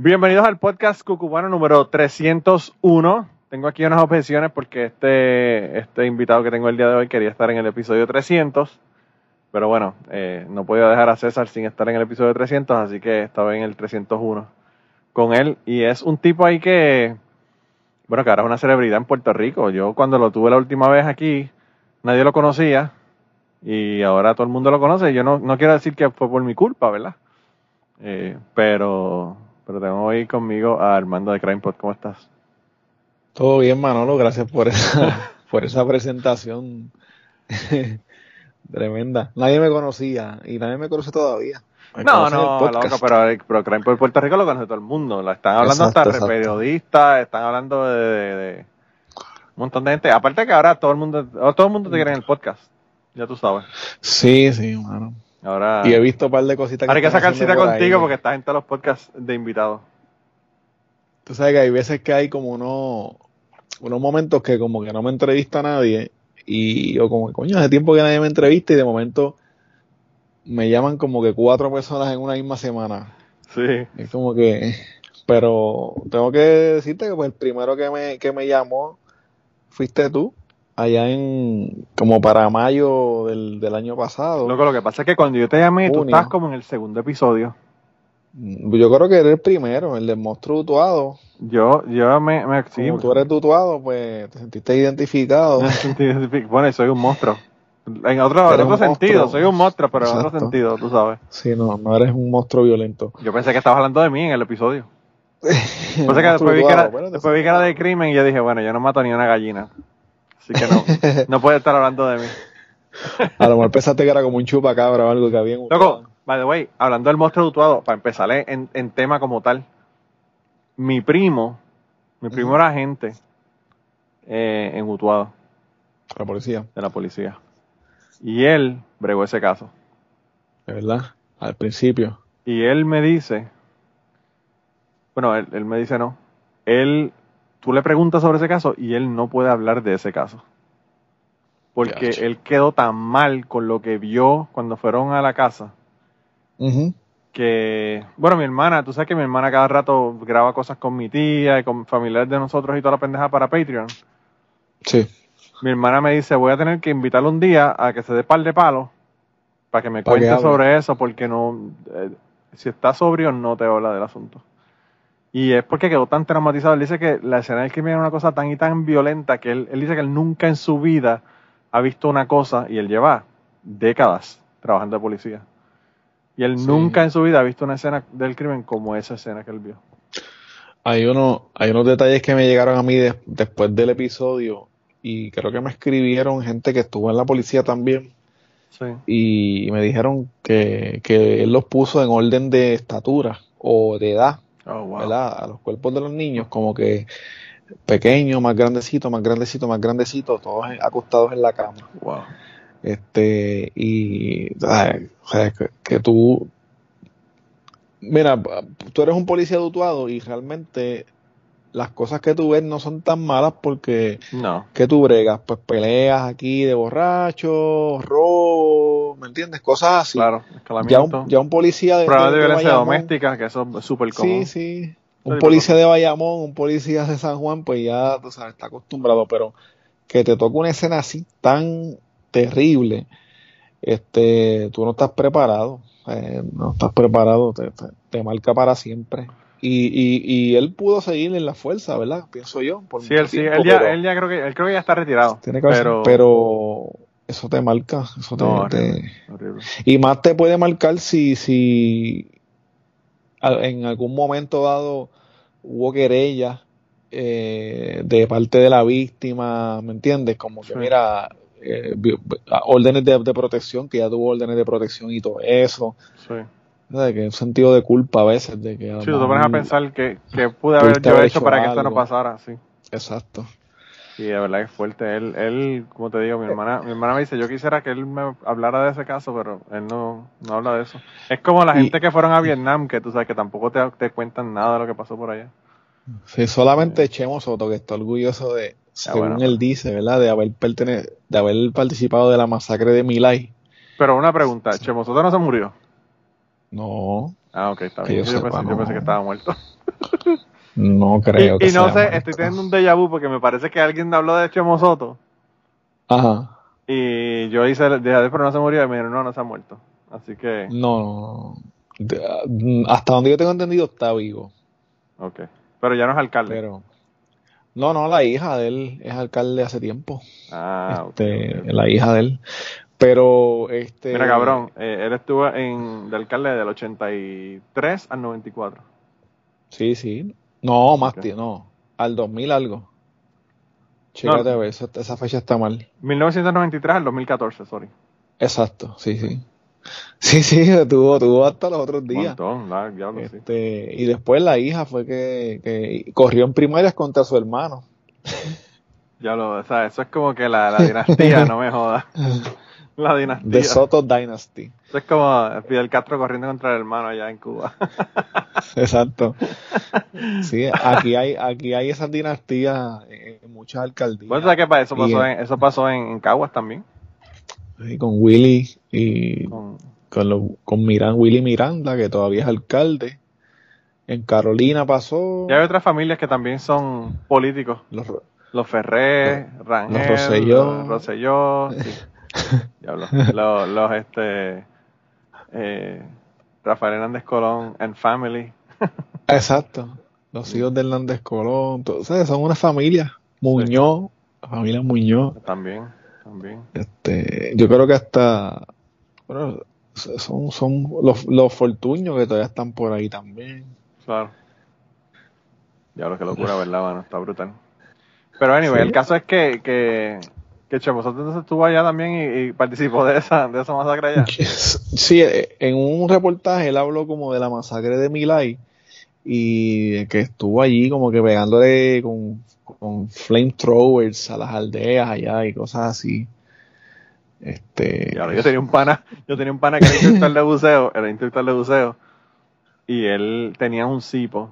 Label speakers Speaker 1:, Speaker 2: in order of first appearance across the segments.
Speaker 1: Bienvenidos al podcast cucubano número 301. Tengo aquí unas objeciones porque este, este invitado que tengo el día de hoy quería estar en el episodio 300. Pero bueno, eh, no podía dejar a César sin estar en el episodio 300, así que estaba en el 301 con él. Y es un tipo ahí que, bueno, que ahora es una celebridad en Puerto Rico. Yo cuando lo tuve la última vez aquí, nadie lo conocía. Y ahora todo el mundo lo conoce. Yo no, no quiero decir que fue por mi culpa, ¿verdad? Eh, pero, pero tengo hoy conmigo a Armando de CrimePod. ¿Cómo estás?
Speaker 2: Todo bien, Manolo. Gracias por esa, por esa presentación tremenda. Nadie me conocía y nadie me conoce todavía.
Speaker 1: no, no, loco, pero, pero Crime por Puerto Rico lo conoce todo el mundo. La están hablando hasta de periodistas, están hablando de, un montón de gente. Aparte que ahora todo el mundo, todo el mundo te quiere en el podcast. Ya tú sabes.
Speaker 2: Sí, sí, mano.
Speaker 1: Ahora,
Speaker 2: y he visto un par de cositas
Speaker 1: que Ahora hay que sacar cita contigo porque estás en todos los podcasts de invitados.
Speaker 2: Tú sabes que hay veces que hay como unos, unos momentos que como que no me entrevista a nadie y yo como, coño, hace tiempo que nadie me entrevista y de momento me llaman como que cuatro personas en una misma semana.
Speaker 1: Sí.
Speaker 2: Es como que, pero tengo que decirte que pues el primero que me, que me llamó fuiste tú, allá en, como para mayo del, del año pasado.
Speaker 1: Loco, lo que pasa es que cuando yo te llamé, tú estás como en el segundo episodio.
Speaker 2: Mm, yo creo que eres el primero, el del monstruo tutuado.
Speaker 1: Yo, yo me, me
Speaker 2: Como tú eres tutuado, pues te sentiste identificado.
Speaker 1: bueno, soy un monstruo. En otro, en otro sentido, soy un monstruo, pero en otro sentido, tú sabes.
Speaker 2: Sí, no, no eres un monstruo violento.
Speaker 1: Yo pensé que estabas hablando de mí en el episodio. que después, vi que, era, después vi que era de crimen y yo dije, bueno, yo no mato ni una gallina. Así que no, no puede estar hablando de mí.
Speaker 2: A lo mejor pensaste que era como un chupacabra o algo que había en
Speaker 1: Loco, by the way, hablando del monstruo dutuado, para empezar en, en tema como tal, mi primo, mi primo era agente eh, en Utuado.
Speaker 2: De la policía.
Speaker 1: De la policía. Y él bregó ese caso.
Speaker 2: De verdad, al principio.
Speaker 1: Y él me dice, bueno, él, me dice no, él, tú le preguntas sobre ese caso y él no puede hablar de ese caso. Porque él quedó tan mal con lo que vio cuando fueron a la casa. Que, bueno, mi hermana, tú sabes que mi hermana cada rato graba cosas con mi tía y con familiares de nosotros y toda la pendeja para Patreon.
Speaker 2: Sí
Speaker 1: mi hermana me dice, voy a tener que invitarlo un día a que se dé par de palos para que me cuente sobre eso, porque no, eh, si está sobrio no te habla del asunto. Y es porque quedó tan traumatizado. Él dice que la escena del crimen era una cosa tan y tan violenta que él, él dice que él nunca en su vida ha visto una cosa, y él lleva décadas trabajando de policía. Y él nunca en su vida ha visto una escena del crimen como esa escena que él vio.
Speaker 2: Hay, uno, hay unos detalles que me llegaron a mí después del episodio y creo que me escribieron gente que estuvo en la policía también. Y me dijeron que, él los puso en orden de estatura o de edad, oh, A los cuerpos de los niños, como que pequeño, más grandecito, más grandecito, más grandecito, todos acostados en la cama.
Speaker 1: Wow.
Speaker 2: Este, y, o sea, que, tú, mira, tú eres un policía dutuado y realmente las cosas que tú ves no son tan malas porque
Speaker 1: no.
Speaker 2: que tú bregas, pues peleas aquí de borrachos, robo, ¿me entiendes? Cosas así.
Speaker 1: Claro,
Speaker 2: ya un, ya un policía de,
Speaker 1: Pruebas de, violencia doméstica, que eso es súper
Speaker 2: común. Sí, sí. Un policía de Bayamón, un policía de San Juan, pues ya, tú sabes, está acostumbrado, pero que te toque una escena así tan terrible, este, tú no estás preparado, eh, no estás preparado, te marca para siempre. Y, y, y, él pudo seguir en la fuerza, ¿verdad? Pienso yo.
Speaker 1: sí, él, sí él, ya, él ya creo que, él creo que ya está retirado.
Speaker 2: Tiene que pero... pero eso te marca. Eso te, Y más te puede marcar si, si en algún momento dado hubo querella eh, de parte de la víctima, ¿me entiendes? Como que mira, eh, órdenes de, de, protección, que ya tuvo órdenes de protección y todo eso.
Speaker 1: Sí
Speaker 2: de que un sentido de culpa a veces de que
Speaker 1: sí, tú te pones a pensar que, que pude haber yo hecho, para que esto no pasara sí.
Speaker 2: Exacto.
Speaker 1: Y de verdad es fuerte. Él él como te digo mi hermana mi hermana me dice yo quisiera que él me hablara de ese caso pero él no, no habla de eso. Es como la gente que fueron a Vietnam que tú sabes que tampoco te, te cuentan nada de lo que pasó por allá.
Speaker 2: Sí solamente Chemo Soto que está orgulloso de según él dice verdad de haber de haber participado de la masacre de Milay.
Speaker 1: Pero una pregunta Chemo Soto no se murió
Speaker 2: no.
Speaker 1: Ah, ok, está bien. Yo, pensé, que estaba muerto.
Speaker 2: no creo
Speaker 1: y, que Y no sé, estoy teniendo un déjà vu porque me parece que alguien habló de Chemo Soto.
Speaker 2: Ajá.
Speaker 1: Y yo hice, de pero no se murió. Y me dijeron, no, no se ha muerto. Así que.
Speaker 2: No, hasta donde yo tengo entendido está vivo.
Speaker 1: Ok. Pero ya no es alcalde.
Speaker 2: Pero. No, no, la hija de él es alcalde hace tiempo.
Speaker 1: Ah,
Speaker 2: este, La hija de él. Pero, este.
Speaker 1: Mira, cabrón, eh, él estuvo en, de alcalde del 83 al 94.
Speaker 2: Sí, sí. No, más okay. no. Al 2000 algo. Chécate esa, fecha está mal.
Speaker 1: 1993 al 2014, sorry.
Speaker 2: Exacto, sí, sí. Sí, sí, tuvo, tuvo hasta los otros días.
Speaker 1: Un montón, diablo,
Speaker 2: este, Y después la hija fue que, que corrió en primarias contra su hermano.
Speaker 1: Ya lo, o sea, eso es como que la, la dinastía, no me jodas. La dinastía.
Speaker 2: The Soto Dynasty.
Speaker 1: es como Fidel Castro corriendo contra el hermano allá en Cuba.
Speaker 2: Exacto. Sí, aquí hay, aquí hay esas dinastías en muchas alcaldías.
Speaker 1: ¿Vos sabés qué pasa? Eso pasó, en, eso pasó en, Caguas también.
Speaker 2: Sí, con Willy y con, con, con Miran, Willy Miranda, que todavía es alcalde. En Carolina pasó.
Speaker 1: Y hay otras familias que también son políticos. Los, los Ferré, Rangel, los
Speaker 2: Rosselló.
Speaker 1: Rosselló sí. Diablo. los, los, este, eh, Rafael Hernández Colón and Family.
Speaker 2: Exacto. Los hijos de Hernández Colón. son una familia. Muñoz, familia Muñoz.
Speaker 1: También, también.
Speaker 2: Este, yo creo que hasta, bueno, son, son los, los fortuños que todavía están por ahí también.
Speaker 1: Claro. Diablo, qué locura, ¿verdad, mano? Está brutal. Pero anyway, el caso es que, que que Chemosote entonces estuvo allá también y, participó de esa, de esa masacre allá.
Speaker 2: Sí, eh, en un reportaje él habló como de la masacre de Milay y que estuvo allí como que pegándole con, con flamethrowers a las aldeas allá y cosas así. Este.
Speaker 1: yo tenía un pana, yo tenía un pana que era instructor de buceo, era instructor de buceo, y él tenía un cipo,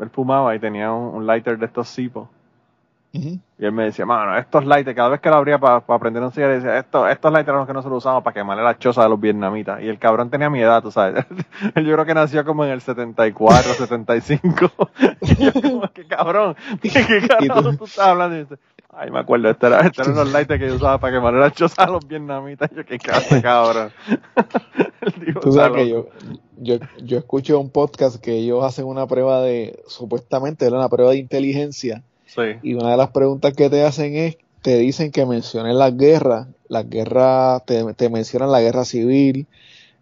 Speaker 1: él fumaba y tenía un, un lighter de estos cipos y él me decía, mano, estos lighters, cada vez que lo abría para aprender prender un cigarro, decía, estos, estos lighters eran los que nosotros usamos para quemarle la choza de los vietnamitas. Y el cabrón tenía mi edad, tú sabes. Él yo creo que nació como en el 74, 75. y yo como, qué cabrón, qué, cabrón tú? estás hablando. Y dice, ay, me acuerdo, estos eran, este los lighters que yo usaba para quemarle la choza a los vietnamitas. Y yo, qué cabrón.
Speaker 2: tú sabes que yo, yo, yo escucho un podcast que ellos hacen una prueba de, supuestamente era una prueba de inteligencia y una de las preguntas que te hacen es, te dicen que menciones las guerras, las guerras, te, mencionan la guerra civil,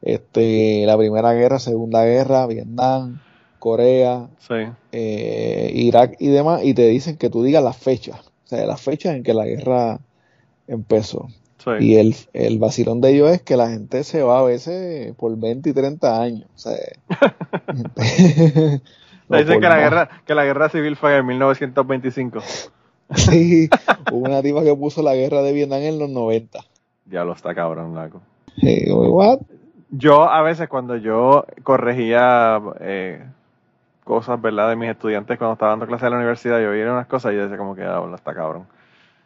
Speaker 2: este, la primera guerra, segunda guerra, Vietnam, Corea, eh, Irak y demás, y te dicen que tú digas las fechas, o sea, las fechas en que la guerra empezó. Y el, el vacilón de ellos es que la gente se va a veces por 20 y 30 años. O sea,
Speaker 1: Dicen que la, guerra, que la guerra civil fue en 1925.
Speaker 2: Sí, hubo una tipa que puso la guerra de Vietnam en los 90.
Speaker 1: Ya lo está cabrón, Laco.
Speaker 2: what?
Speaker 1: Yo a veces cuando yo corregía eh, cosas, ¿verdad? De mis estudiantes cuando estaba dando clases en la universidad, yo veía unas cosas y yo decía como que, ah, está cabrón.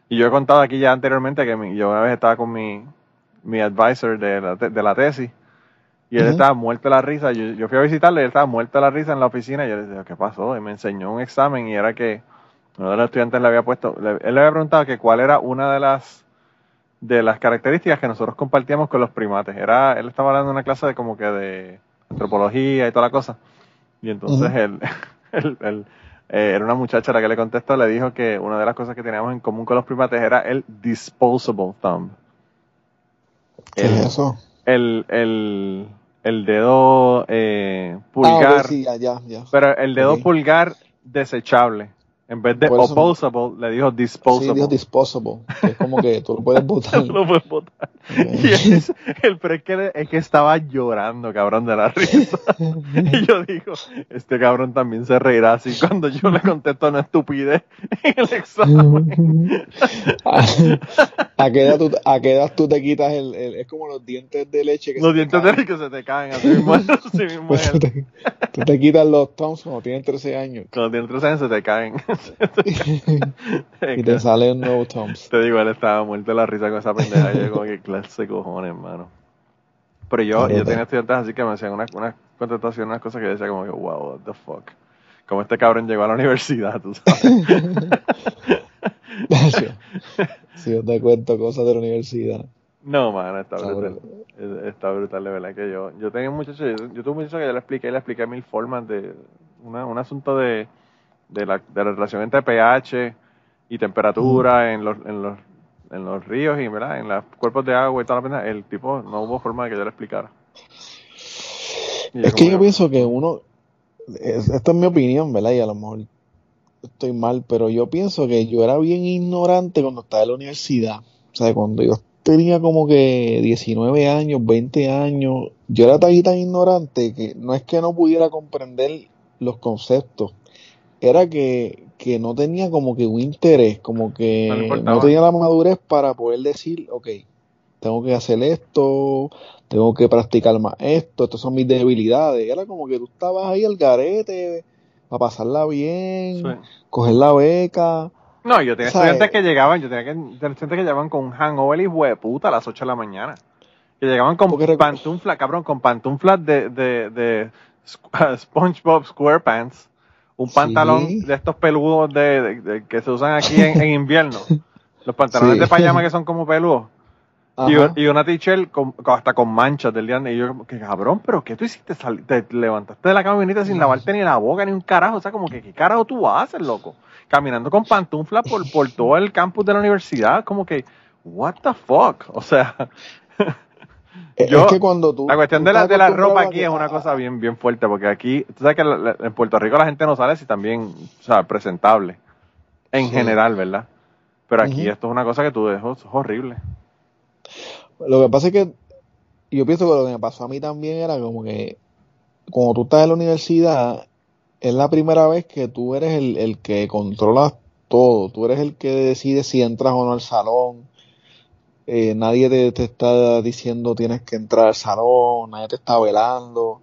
Speaker 1: Y yo he contado aquí ya anteriormente que yo una vez estaba con mi, mi advisor de la, de la tesis y él estaba muerto de la risa. Yo, fui a visitarle y él estaba muerto de la risa en la oficina. Y yo le decía, ¿qué pasó? Y me enseñó un examen y era que uno de los estudiantes le había puesto, él le había preguntado que cuál era una de las de las características que nosotros compartíamos con los primates. Era, él estaba hablando en una clase de como que de antropología y toda la cosa. Y entonces él, él, eh, era una muchacha la que le contestó, le dijo que una de las cosas que teníamos en común con los primates era el disposable thumb.
Speaker 2: ¿Qué es eso?
Speaker 1: El, el, el dedo eh, pulgar.
Speaker 2: Ah,
Speaker 1: pero el dedo pulgar desechable. En vez de opposable, le dijo disposable.
Speaker 2: Sí, dijo disposable. es como que tú lo puedes botar.
Speaker 1: lo puedes botar. Y es, el pre que, es que estaba llorando, cabrón, de la risa. y yo digo, este cabrón también se reirá así cuando yo le contesto una estupidez en el examen.
Speaker 2: ¿A, qué edad tú, ¿A qué edad tú te quitas el, es como los dientes de leche
Speaker 1: que Los dientes de leche que se te caen, así mismo, así mismo
Speaker 2: pues tú, te, tú, te, quitas los Toms cuando tienes 13 años.
Speaker 1: Cuando tienes 13 años se te caen.
Speaker 2: y te salen nuevos Toms.
Speaker 1: Te digo, él estaba muerto de la risa con esa pendeja. Y yo como que clase cojones, hermano. Pero yo, yo tenía estudiantes así que me hacían unas una contestaciones, unas cosas que decía como que, wow, what the fuck. Como este cabrón llegó a la universidad, tú sabes.
Speaker 2: si yo te cuento cosas de la universidad.
Speaker 1: No, mano, está, brutal. Está brutal, de verdad que yo. Yo tenía un muchacho, yo, tuve un muchacho que yo le expliqué, le expliqué mil formas de. Una, un asunto de, de, la, de la relación entre pH y temperatura en, los, en, los, en los ríos y ¿verdad? en los cuerpos de agua y toda la pena. El tipo no hubo forma de que yo le explicara.
Speaker 2: es que yo pienso que uno. Esta es mi opinión, ¿verdad? Y a lo mejor estoy mal, pero yo pienso que yo era bien ignorante cuando estaba en la universidad. O sea, cuando yo tenía como que 19 años, 20 años, yo era tan, tan ignorante que no es que no pudiera comprender los conceptos, era que, que no tenía como que un interés, como que no, tenía la madurez para poder decir, ok, tengo que hacer esto, tengo que practicar más esto, estas son mis debilidades. Era como que tú estabas ahí al garete, para pasarla bien, coger la beca,
Speaker 1: no, yo tenía estudiantes que llegaban, yo tenía que, estudiantes que llegaban con un hangover y de puta a las 8 de la mañana. Que llegaban con pantuflas, cabrón, con pantuflas de, de, de SpongeBob SquarePants. Un pantalón de estos peludos de, que se usan aquí en, invierno. Los pantalones de payama que son como peludos. Y, una t-shirt hasta con manchas del día. Y yo, que cabrón, pero ¿qué tú hiciste? te levantaste de la cama y viniste sin lavarte ni la boca ni un carajo. O sea, como que, ¿qué carajo tú haces, loco? caminando con pantufla por, por todo el campus de la universidad, como que, what the fuck, o sea,
Speaker 2: yo, que cuando tú,
Speaker 1: la cuestión de la, de la ropa aquí es una cosa bien, bien fuerte, porque aquí, tú sabes que en Puerto Rico la gente no sale si también, o sea, presentable, en general, ¿verdad? Pero aquí esto es una cosa que tú dejas, es horrible.
Speaker 2: Lo que pasa es que yo pienso que lo que me pasó a mí también era como que cuando tú estás en la universidad es la primera vez que tú eres el, el que controla todo. Tú eres el que decide si entras o no al salón. Eh, nadie te, está diciendo tienes que entrar al salón, nadie te está velando.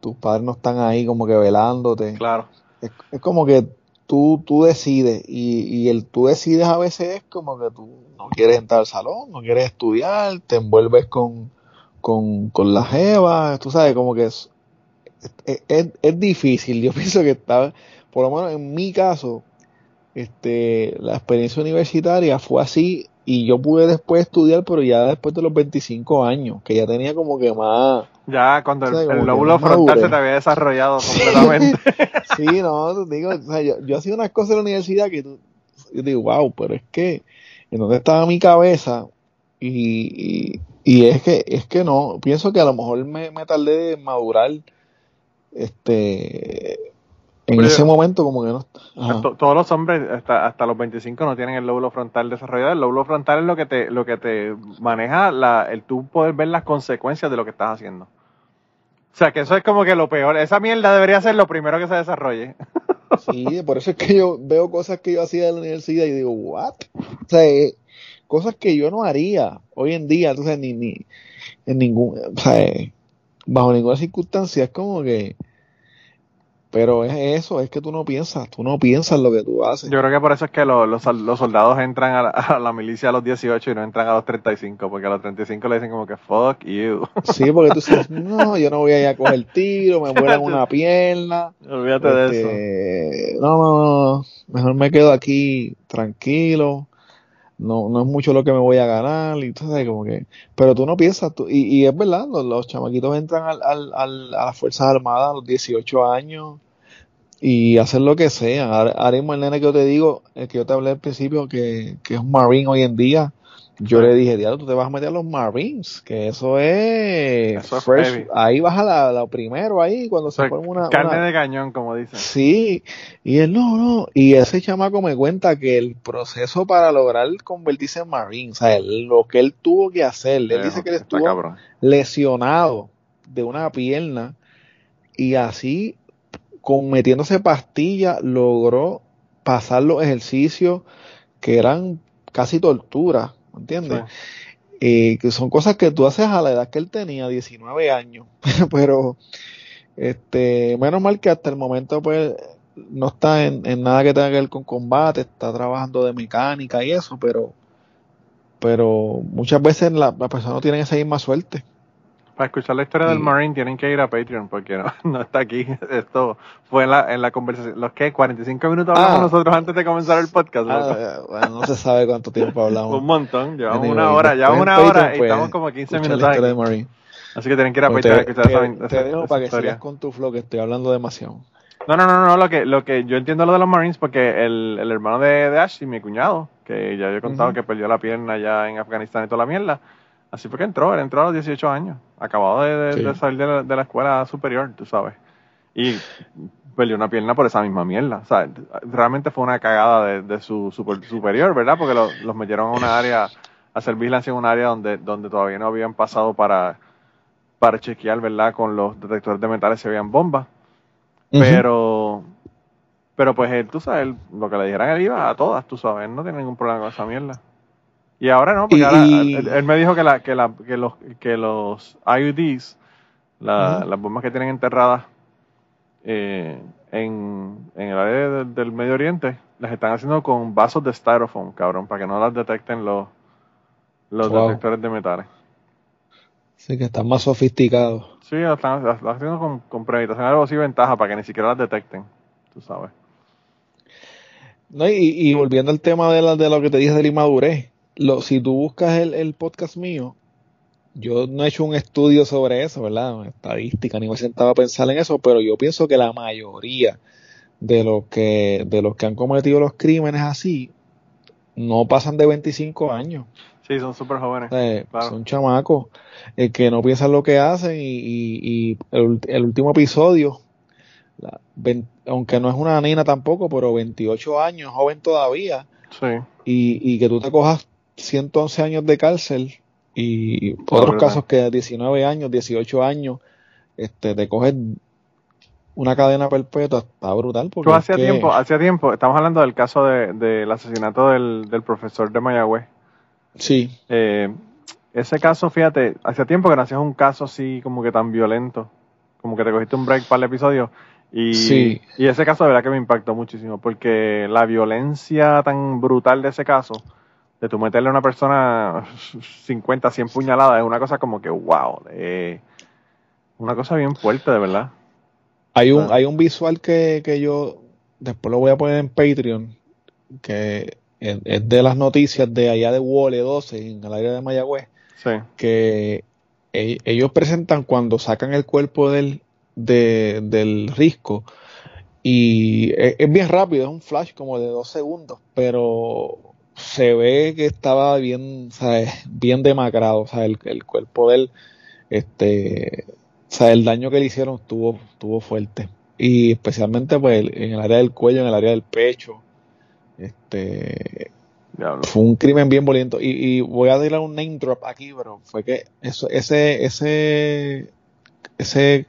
Speaker 2: Tus padres no están ahí como que velándote.
Speaker 1: Claro.
Speaker 2: Es, como que tú, tú decides y, y, el tú decides a veces es como que tú no quieres entrar al salón, no quieres estudiar, te envuelves con, con, con la jeva, tú sabes, como que es, es, es, difícil. Yo pienso que está, por lo menos en mi caso, este, la experiencia universitaria fue así y yo pude después estudiar, pero ya después de los 25 años, que ya tenía como que más...
Speaker 1: Ya cuando el, lóbulo frontal se te había desarrollado completamente.
Speaker 2: sí, no, digo, yo, yo hacía unas cosas en la universidad que yo digo, wow, pero es que en donde estaba mi cabeza y, y, es que es que no, pienso que a lo mejor me, me tardé de madurar este en ese momento como que no
Speaker 1: todos los hombres hasta, hasta los 25 no tienen el lóbulo frontal desarrollado. El lóbulo frontal es lo que te lo que te maneja la, el tú poder ver las consecuencias de lo que estás haciendo. O sea que eso es como que lo peor. Esa mierda debería ser lo primero que se desarrolle.
Speaker 2: Sí por eso es que yo veo cosas que yo hacía en la universidad y digo what o sea eh, cosas que yo no haría hoy en día entonces ni, ni en ningún o sea, eh, bajo ninguna circunstancia. Es como que pero es eso, es que tú no piensas, tú no piensas lo que tú haces.
Speaker 1: Yo creo que por eso es que los, los, soldados entran a la, milicia a los 18 y no entran a los 35, porque a los 35 le dicen como que fuck you.
Speaker 2: Sí, porque tú dices, no, yo no voy a ir a coger tiro, me mueren una pierna.
Speaker 1: Olvídate de
Speaker 2: este, eso. No, no, no, mejor me quedo aquí tranquilo no, no es mucho lo que me voy a ganar, y entonces como que, pero tú no piensas, tú, y, y es verdad, los, chamaquitos entran al, al, al, a las Fuerzas Armadas a los 18 años y hacen lo que sea. Mismo el nene que yo te digo, el que yo te hablé al principio, que, que es un Marine hoy en día, yo le dije, diablo, tú te vas a meter a los Marines, que eso es,
Speaker 1: Eso es
Speaker 2: fresh.
Speaker 1: heavy.
Speaker 2: ahí baja la, la primero ahí cuando se
Speaker 1: Soy
Speaker 2: pone una,
Speaker 1: carne
Speaker 2: una-
Speaker 1: de cañón, como dicen.
Speaker 2: Sí, y él no, no, y ese chamaco me cuenta que el proceso para lograr convertirse en Marine, o sea, él- lo que él tuvo que hacer, él
Speaker 1: Eh,
Speaker 2: dice que él estuvo
Speaker 1: cabrón.
Speaker 2: lesionado de una pierna y así, con metiéndose pastillas, logró pasar los ejercicios que eran casi tortura, ¿me ¿entiendes? Eh, que son cosas que tú haces a la edad que él tenía, 19 años, pero este, menos mal que hasta el momento pues no está en, en nada que tenga que ver con combate, está trabajando de mecánica y eso, pero pero muchas veces la- las personas no tienen esa misma suerte.
Speaker 1: Para escuchar la historia del
Speaker 2: Y-
Speaker 1: Marine tienen que ir a Patreon porque no, no está aquí. Esto fue en la, en la conversación. ¿Los qué? 45 minutos hablamos
Speaker 2: Ah.
Speaker 1: nosotros antes de comenzar el podcast.
Speaker 2: Ah, bueno, no se sabe cuánto tiempo hablamos.
Speaker 1: un montón. Llevamos
Speaker 2: Anyway,
Speaker 1: una hora. Llevamos una
Speaker 2: Patreon,
Speaker 1: hora y
Speaker 2: pues,
Speaker 1: estamos como 15
Speaker 2: escucha
Speaker 1: minutos aquí.
Speaker 2: de.
Speaker 1: Así que tienen que ir a Patreon a escuchar esa, esa-
Speaker 2: te dejo
Speaker 1: esa
Speaker 2: para que sigas con tu flow, que estoy hablando demasiado.
Speaker 1: No, no, no, no, lo que, lo que yo entiendo lo de los Marines porque el, el hermano de, de Ashley, mi cuñado, que ya yo he contado
Speaker 2: Ujú.
Speaker 1: que perdió la pierna allá en Afganistán y toda la mierda, así fue que entró, él entró a los 18 años, acabado de, de-
Speaker 2: Sí.
Speaker 1: de salir de la, de la escuela superior, tú sabes, y perdió una pierna por esa misma mierda, o sea, realmente fue una cagada de, de su super- superior, ¿verdad? Porque lo- los metieron a una área, a hacer vigilancia en un área donde, donde todavía no habían pasado para, para chequear, ¿verdad? Con los detectores de metales si habían bombas. Pero, pero pues él, tú sabes, él- lo que le dijeran él iba a todas, tú sabes, él no tiene ningún problema con esa mierda. Y ahora no, porque
Speaker 2: Y-
Speaker 1: ahora él, él me dijo que, la, que, la, que, los, que los IUDs, la- las bombas que tienen enterradas eh, en, en el área de- del Medio Oriente, las están haciendo con vasos de styrofoam, cabrón, para que no las detecten los, los
Speaker 2: Wow.
Speaker 1: detectores de metales.
Speaker 2: Sí, que están más sofisticados.
Speaker 1: Sí, las están, las haciendo con, con premeditación, algo así ventaja para que ni siquiera las detecten, tú sabes.
Speaker 2: No, y, y volviendo al tema de, la, de lo que te dije de la inmadurez, lo, si tú buscas el, el podcast mío, yo no he hecho un estudio sobre eso, ¿verdad? Estadística, ni me he sentado a pensar en eso, pero yo pienso que la mayoría de los que, de los que han cometido los crímenes así, no pasan de 25 años.
Speaker 1: Sí, son súper jóvenes. Claro.
Speaker 2: Son chamacos eh, que no piensan lo que hacen y, y- y el, el último episodio, la- aunque no es una nena tampoco, pero 28 años, joven todavía,
Speaker 1: Sí.
Speaker 2: y, y que tú te cojas 111 años de cárcel y otros
Speaker 1: verdad.
Speaker 2: casos que 19 años, 18 años, este, te coges una cadena perpetua, está brutal. Porque
Speaker 1: Tú hacía
Speaker 2: que-
Speaker 1: tiempo, hacía tiempo, estamos hablando del caso de- del asesinato del, del profesor de Mayagüez.
Speaker 2: Sí,
Speaker 1: Eh, ese caso, fíjate, hacía tiempo que no hacías un caso así como que tan violento, como que te cogiste un break para el episodio. Y,
Speaker 2: Sí.
Speaker 1: y ese caso de verdad que me impactó muchísimo, porque la violencia tan brutal de ese caso, de tú meterle a una persona 50, 100 puñaladas, es una cosa como que, wow, eh, una cosa bien fuerte, de verdad.
Speaker 2: Hay un, hay un visual que, que yo después lo voy a poner en Patreon, que es, es de las noticias de allá de Wole 12, en el área de Mayagüez,
Speaker 1: Sí,
Speaker 2: que e- ellos presentan cuando sacan el cuerpo del, de- del risco y es, es bien rápido, es un flash como de dos segundos, pero se ve que estaba bien, ¿sabes? bien demacrado, o sea, el, el cuerpo de él, este, o sea, el daño que le hicieron estuvo, estuvo fuerte. Y especialmente pues en el área del cuello, en el área del pecho. Este,
Speaker 1: diablo.
Speaker 2: fue un crimen bien violento. Y, y voy a tirar un name drop aquí, pero fue que eso, ese, ese, ese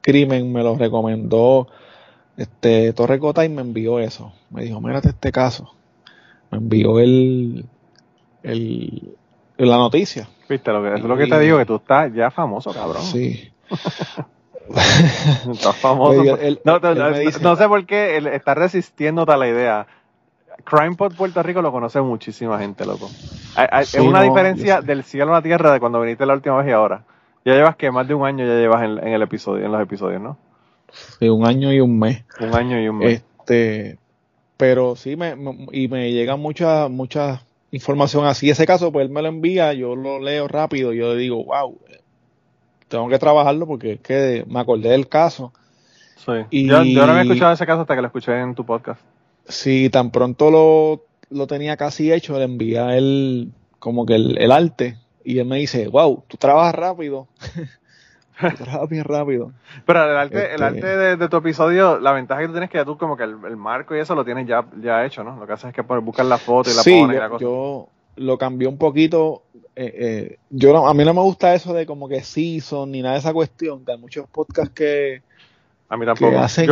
Speaker 2: crimen me lo recomendó este Torre Cota y me envió eso. Me dijo, mírate este caso. Me envió el, el, la noticia.
Speaker 1: Viste, lo que, es lo que te digo, que tú estás ya famoso, cabrón.
Speaker 2: Sí.
Speaker 1: Estás famoso.
Speaker 2: Él-
Speaker 1: no, no,
Speaker 2: él
Speaker 1: no,
Speaker 2: me dice-
Speaker 1: no sé por qué él está resistiéndote a la idea. CrimePod Puerto Rico lo conoce muchísima gente, loco. Hay- hay-
Speaker 2: Sí,
Speaker 1: es una diferencia del cielo a la tierra de cuando viniste la última vez y ahora. Ya llevas que más de un año ya llevas en, en el episodio, en los episodios, ¿no?
Speaker 2: De un año y un mes.
Speaker 1: Un año y un mes.
Speaker 2: Este, pero sí me, me- y me llega mucha, mucha información así. Ese caso, pues él me lo envía, yo lo leo rápido, yo le digo, wow, tengo que trabajarlo porque es que me acordé del caso.
Speaker 1: sí.
Speaker 2: y-
Speaker 1: Yo, yo no había escuchado ese caso hasta que lo escuché en tu podcast.
Speaker 2: Si tan pronto lo, lo tenía casi hecho, le envía el, como que el, arte y él me dice, wow, tú trabajas rápido. trabajas bien rápido.
Speaker 1: Pero el arte, el arte este de, tu episodio, la ventaja que tú tienes es que tú como que el, marco y eso lo tienes ya, ya hecho, ¿no? Lo que haces es que buscar la foto y la pones y la cosa.
Speaker 2: Yo lo cambié un poquito. Eh, eh, yo a mí no me gusta eso de como que season ni nada de esa cuestión, que hay muchos podcasts que
Speaker 1: a mí tampoco. Yo lo, hacía,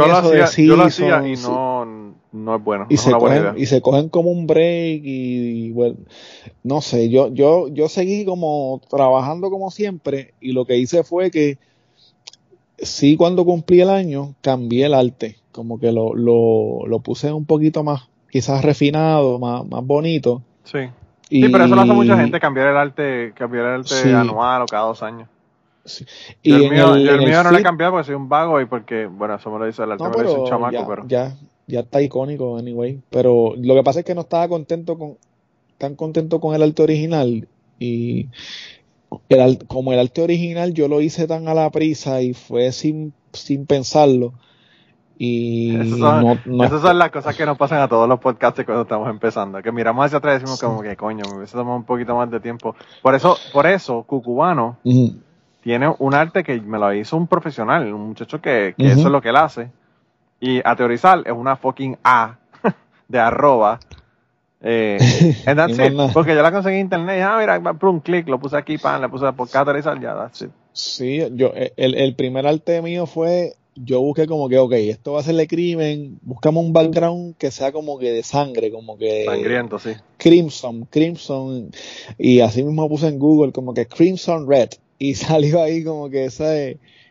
Speaker 1: yo lo hacía y no, no es bueno.
Speaker 2: Y, se cogen, y se cogen como un break y, bueno, no sé, yo, yo, yo seguí como trabajando como siempre y lo que hice fue que sí cuando cumplí el año cambié el arte, como que lo, lo, lo puse un poquito más, quizás refinado, más, más bonito.
Speaker 1: Sí. sí, pero eso lo hace mucha gente, cambiar el arte, cambiar el arte anual o cada dos años. Y el mío, el, mío no lo he cambiado porque soy un vago y porque, bueno, eso me lo dice el no, un chamaco,
Speaker 2: ya,
Speaker 1: pero...
Speaker 2: Ya, ya está icónico, anyway. Pero lo que pasa es que no estaba contento con, tan contento con el arte original y el, como el arte original yo lo hice tan a la prisa y fue sin, sin pensarlo. Y
Speaker 1: son, no, esas son las cosas que nos pasan a todos los podcasts cuando estamos empezando. Que miramos hacia atrás y decimos como que coño, me hubiese tomado un poquito más de tiempo. Por eso, por eso, Cucubano, tiene un arte que me lo hizo un profesional, un muchacho que, eso es lo que él hace. Y a teorizar es una fucking A de arroba. Eh, porque yo la conseguí en internet y ah, mira, por un clic, lo puse aquí, pan, le puse por categorizar, ya, that's it.
Speaker 2: Sí, yo, eh, el, el primer arte mío fue, yo busqué como que, ok, esto va a ser de crimen, buscamos un background que sea como que de sangre, como que...
Speaker 1: Sangriento, sí.
Speaker 2: Crimson, Crimson, y así mismo puse en Google como que Crimson Red, y salió ahí como que esa,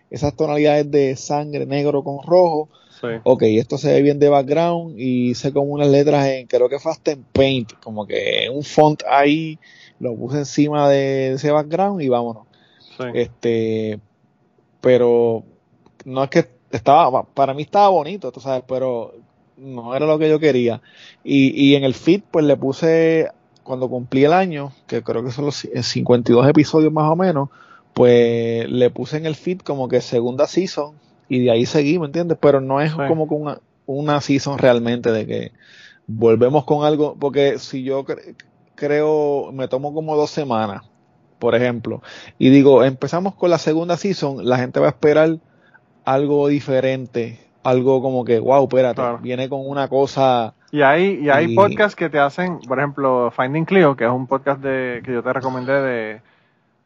Speaker 2: esas tonalidades de sangre negro con rojo. Sí. Ok, esto se ve bien de background y hice como unas letras en, creo que fue hasta en Paint, como que un font ahí, lo puse encima de ese background y vámonos. Sí. Este, pero no es que estaba, para mí estaba bonito, tú sabes, pero no era lo que yo quería. Y, y en el feed, pues le puse, cuando cumplí el año, que creo que son los 52 episodios más o menos, pues le puse en el feed como que segunda season y de ahí seguí, ¿me entiendes? Pero no es como que una, una season realmente de que volvemos con algo, porque si yo creo, me tomo como dos semanas, por ejemplo, y digo, empezamos con la segunda season, la gente va a esperar algo diferente, algo como que, wow, espérate, viene con una cosa...
Speaker 1: Y hay, y hay podcasts que te hacen, por ejemplo, Finding Clio, que es un podcast de, que yo te recomendé de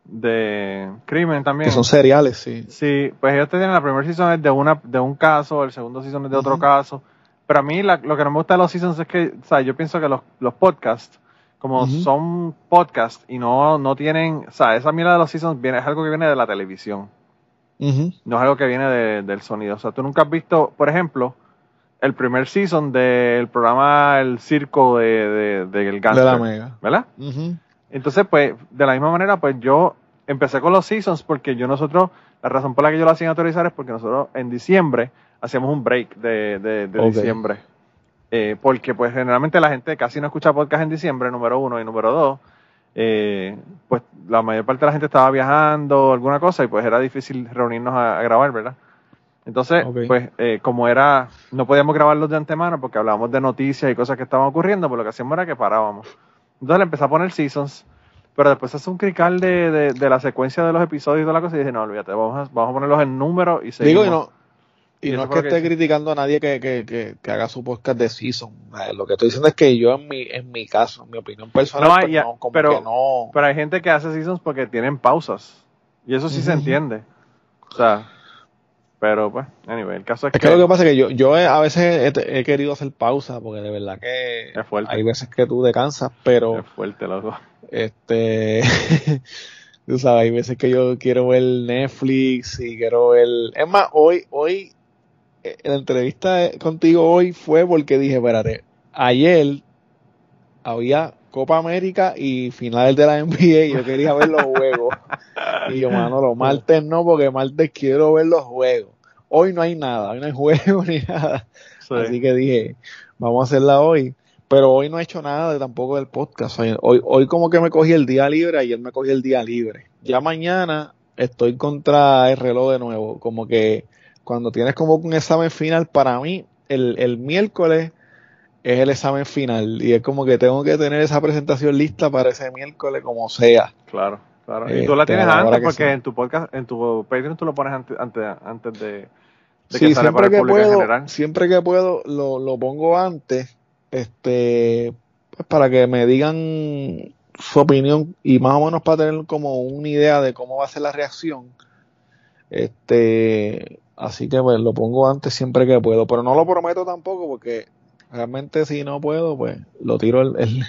Speaker 1: de crimen también.
Speaker 2: Que son seriales, sí.
Speaker 1: Sí, pues ellos tienen la primera season es de una de un caso, el segundo season es de otro caso. Pero a mí lo que no me gusta de los seasons es que, o sea, yo pienso que los, los podcasts, como son podcasts y no, no tienen, o sea, esa mierda de los seasons viene, es algo que viene de la televisión. No es algo que viene del sonido. O sea, tú nunca has visto, por ejemplo, el primer season del programa El Circo de, de, El
Speaker 2: De la Mega.
Speaker 1: ¿Verdad? Entonces, pues, de la misma manera, pues yo empecé con los seasons porque yo nosotros, la razón por la que yo lo hacía autorizar es porque nosotros en diciembre hacíamos un break de, de, diciembre. Eh, porque pues generalmente la gente casi no escucha podcast en diciembre, número uno y número dos. Eh, pues la mayor parte de la gente estaba viajando o alguna cosa y pues era difícil reunirnos a, grabar, ¿verdad? Entonces, pues eh, como era, no podíamos grabarlos de antemano porque hablábamos de noticias y cosas que estaban ocurriendo, pues lo que hacíamos era que parábamos. Entonces le empecé a poner seasons, pero después hace un crical de, de, la secuencia de los episodios y toda la cosa y dije, no, olvídate, vamos a, vamos a ponerlos en número y seguimos.
Speaker 2: Digo, y no, y, no es que esté criticando a nadie que, que, que, haga su podcast de season. Lo que estoy diciendo es que yo en mi, en mi caso, en mi opinión personal,
Speaker 1: no, pues como pero, que no. Pero hay gente que hace seasons porque tienen pausas. Y eso sí se entiende. O sea, pero pues, anyway, el caso es,
Speaker 2: es que, lo que pasa es que yo, yo a veces he, querido hacer pausa porque de verdad que
Speaker 1: es fuerte.
Speaker 2: hay veces que tú descansas, pero...
Speaker 1: Es fuerte, loco.
Speaker 2: Este... tú sabes, hay veces que yo quiero ver Netflix y quiero ver... Es más, hoy, hoy, eh, la entrevista contigo hoy fue porque dije, espérate, ayer había Copa América y finales de la NBA y yo quería ver los juegos. y yo, mano, los martes no, porque martes quiero ver los juegos. Hoy no hay nada, hoy no hay juego ni nada. Así que dije, vamos a hacerla hoy. Pero hoy no he hecho nada de, tampoco del podcast. Hoy, hoy como que me cogí el día libre, ayer me cogí el día libre. Ya mañana estoy contra el reloj de nuevo. Como que cuando tienes como un examen final, para mí, el, el miércoles es el examen final y es como que tengo que tener esa presentación lista para ese miércoles como sea.
Speaker 1: Claro, claro. Y tú la este, tienes antes porque en tu podcast, en tu Patreon tú lo pones antes, antes, de,
Speaker 2: que sale para el público puedo, en general. Siempre que puedo lo, lo pongo antes, este, pues para que me digan su opinión y más o menos para tener como una idea de cómo va a ser la reacción. Este, así que pues lo pongo antes siempre que puedo, pero no lo prometo tampoco porque realmente si no puedo, pues lo tiro el,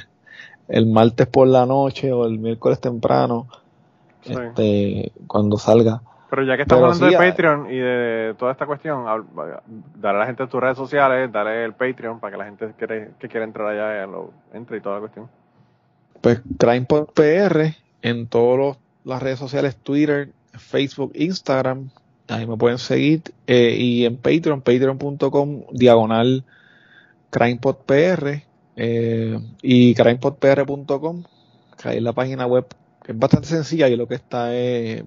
Speaker 2: el, martes por la noche o el miércoles temprano, este, cuando salga.
Speaker 1: Pero ya que estamos hablando de Patreon y de toda esta cuestión, dale a la gente tus redes sociales, dale el Patreon para que la gente que quiera entrar allá lo entre y toda la cuestión.
Speaker 2: Pues CrimePodPR en todas las redes sociales, Twitter, Facebook, Instagram, ahí me pueden seguir, eh, y en Patreon, patreon.com, diagonal CrimePodPR eh, y crimepodpr.com, que ahí es la página web es bastante sencilla y lo que está es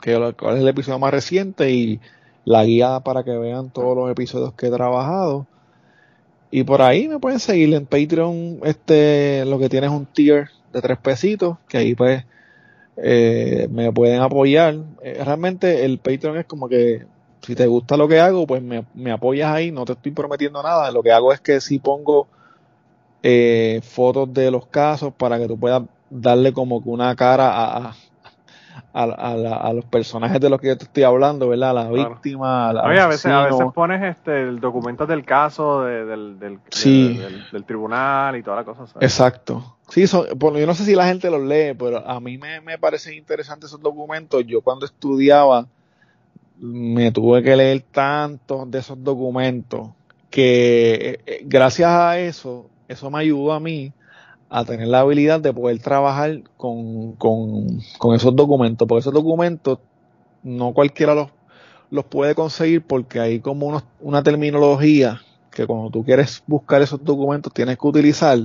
Speaker 2: que cuál es el episodio más reciente y la guía para que vean todos los episodios que he trabajado. Y por ahí me pueden seguir en Patreon, este, lo que tiene es un tier de tres pesitos, que ahí pues eh, me pueden apoyar. Eh, realmente el Patreon es como que si te gusta lo que hago, pues me, apoyas ahí, no te estoy prometiendo nada. Lo que hago es que si pongo eh, fotos de los casos para que tú puedas darle como que una cara a, a, los personajes de los que yo te estoy hablando, ¿verdad? A la víctima, a la
Speaker 1: a veces, a veces pones este, el documento del caso del, del, del, tribunal y toda la cosa.
Speaker 2: Exacto. Sí, son, bueno, yo no sé si la gente los lee, pero a mí me, me parecen interesantes esos documentos. Yo cuando estudiaba me tuve que leer tantos de esos documentos que eh, eh, gracias a eso, eso me ayudó a mí a tener la habilidad de poder trabajar con, con, esos documentos, porque esos documentos no cualquiera los, los puede conseguir porque hay como una terminología que cuando tú quieres buscar esos documentos tienes que utilizar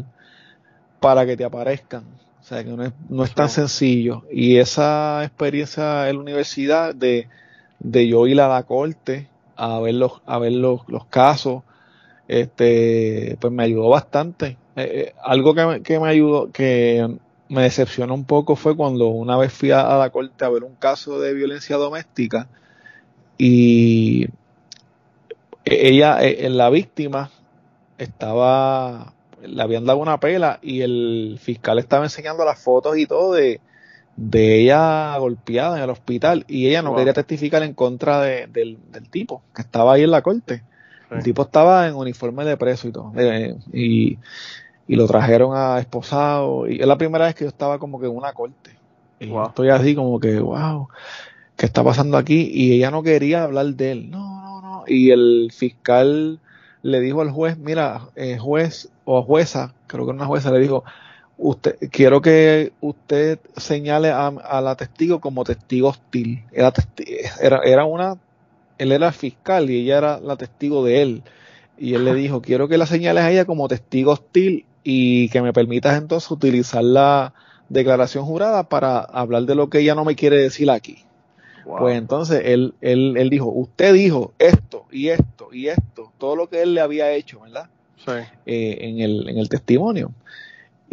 Speaker 2: para que te aparezcan. O sea que no es, no es tan sencillo. Y esa experiencia en la universidad de, de yo ir a la corte a ver los, a ver los, los casos, este, pues me ayudó bastante. Eh, eh, algo que me, que me ayudó, que me decepcionó un poco fue cuando una vez fui a, la corte a ver un caso de violencia doméstica y ella, eh, la víctima, estaba, le habían dado una pela y el fiscal estaba enseñando las fotos y todo de, de ella golpeada en el hospital y ella no quería testificar en contra de, del, del, tipo que estaba ahí en la corte. El tipo estaba en uniforme de preso y todo. y, y lo trajeron a esposado. Y es la primera vez que yo estaba como que en una corte. Y estoy así como que, wow, ¿qué está pasando aquí? Y ella no quería hablar de él. No, no, no. Y el fiscal le dijo al juez, mira, eh, juez o jueza, creo que una jueza le dijo, usted, quiero que usted señale a, la testigo como testigo hostil. Era, era, era una, él era fiscal y ella era la testigo de él. Y él le dijo, quiero que la señales a ella como testigo hostil y que me permitas entonces utilizar la declaración jurada para hablar de lo que ella no me quiere decir aquí. Pues entonces él, él, él dijo, usted dijo esto y esto y esto, todo lo que él le había hecho, ¿verdad? Sí. Eh, en, el, en el testimonio.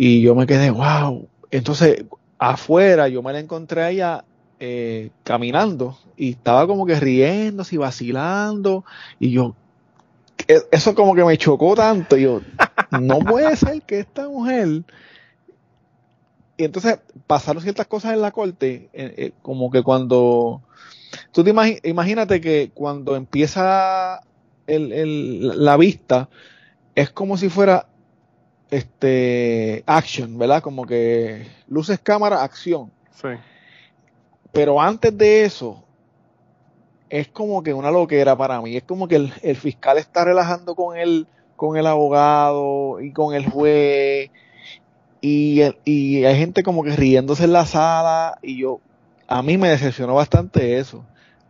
Speaker 2: Y yo me quedé, wow. Entonces, afuera yo me la encontré a ella eh, caminando y estaba como que riéndose y vacilando. Y yo, e, eso como que me chocó tanto. Yo, no puede ser que esta mujer. Y entonces pasaron ciertas cosas en la corte, eh, eh, como que cuando. Tú te imagínate que cuando empieza el, la vista, es como si fuera este action, ¿verdad? Como que luces, cámara, acción. Sí. Pero antes de eso, es como que una loquera para mí. Es como que el, el fiscal está relajando con el, con el abogado y con el juez. Y, y hay gente como que riéndose en la sala. Y yo, a mí me decepcionó bastante eso.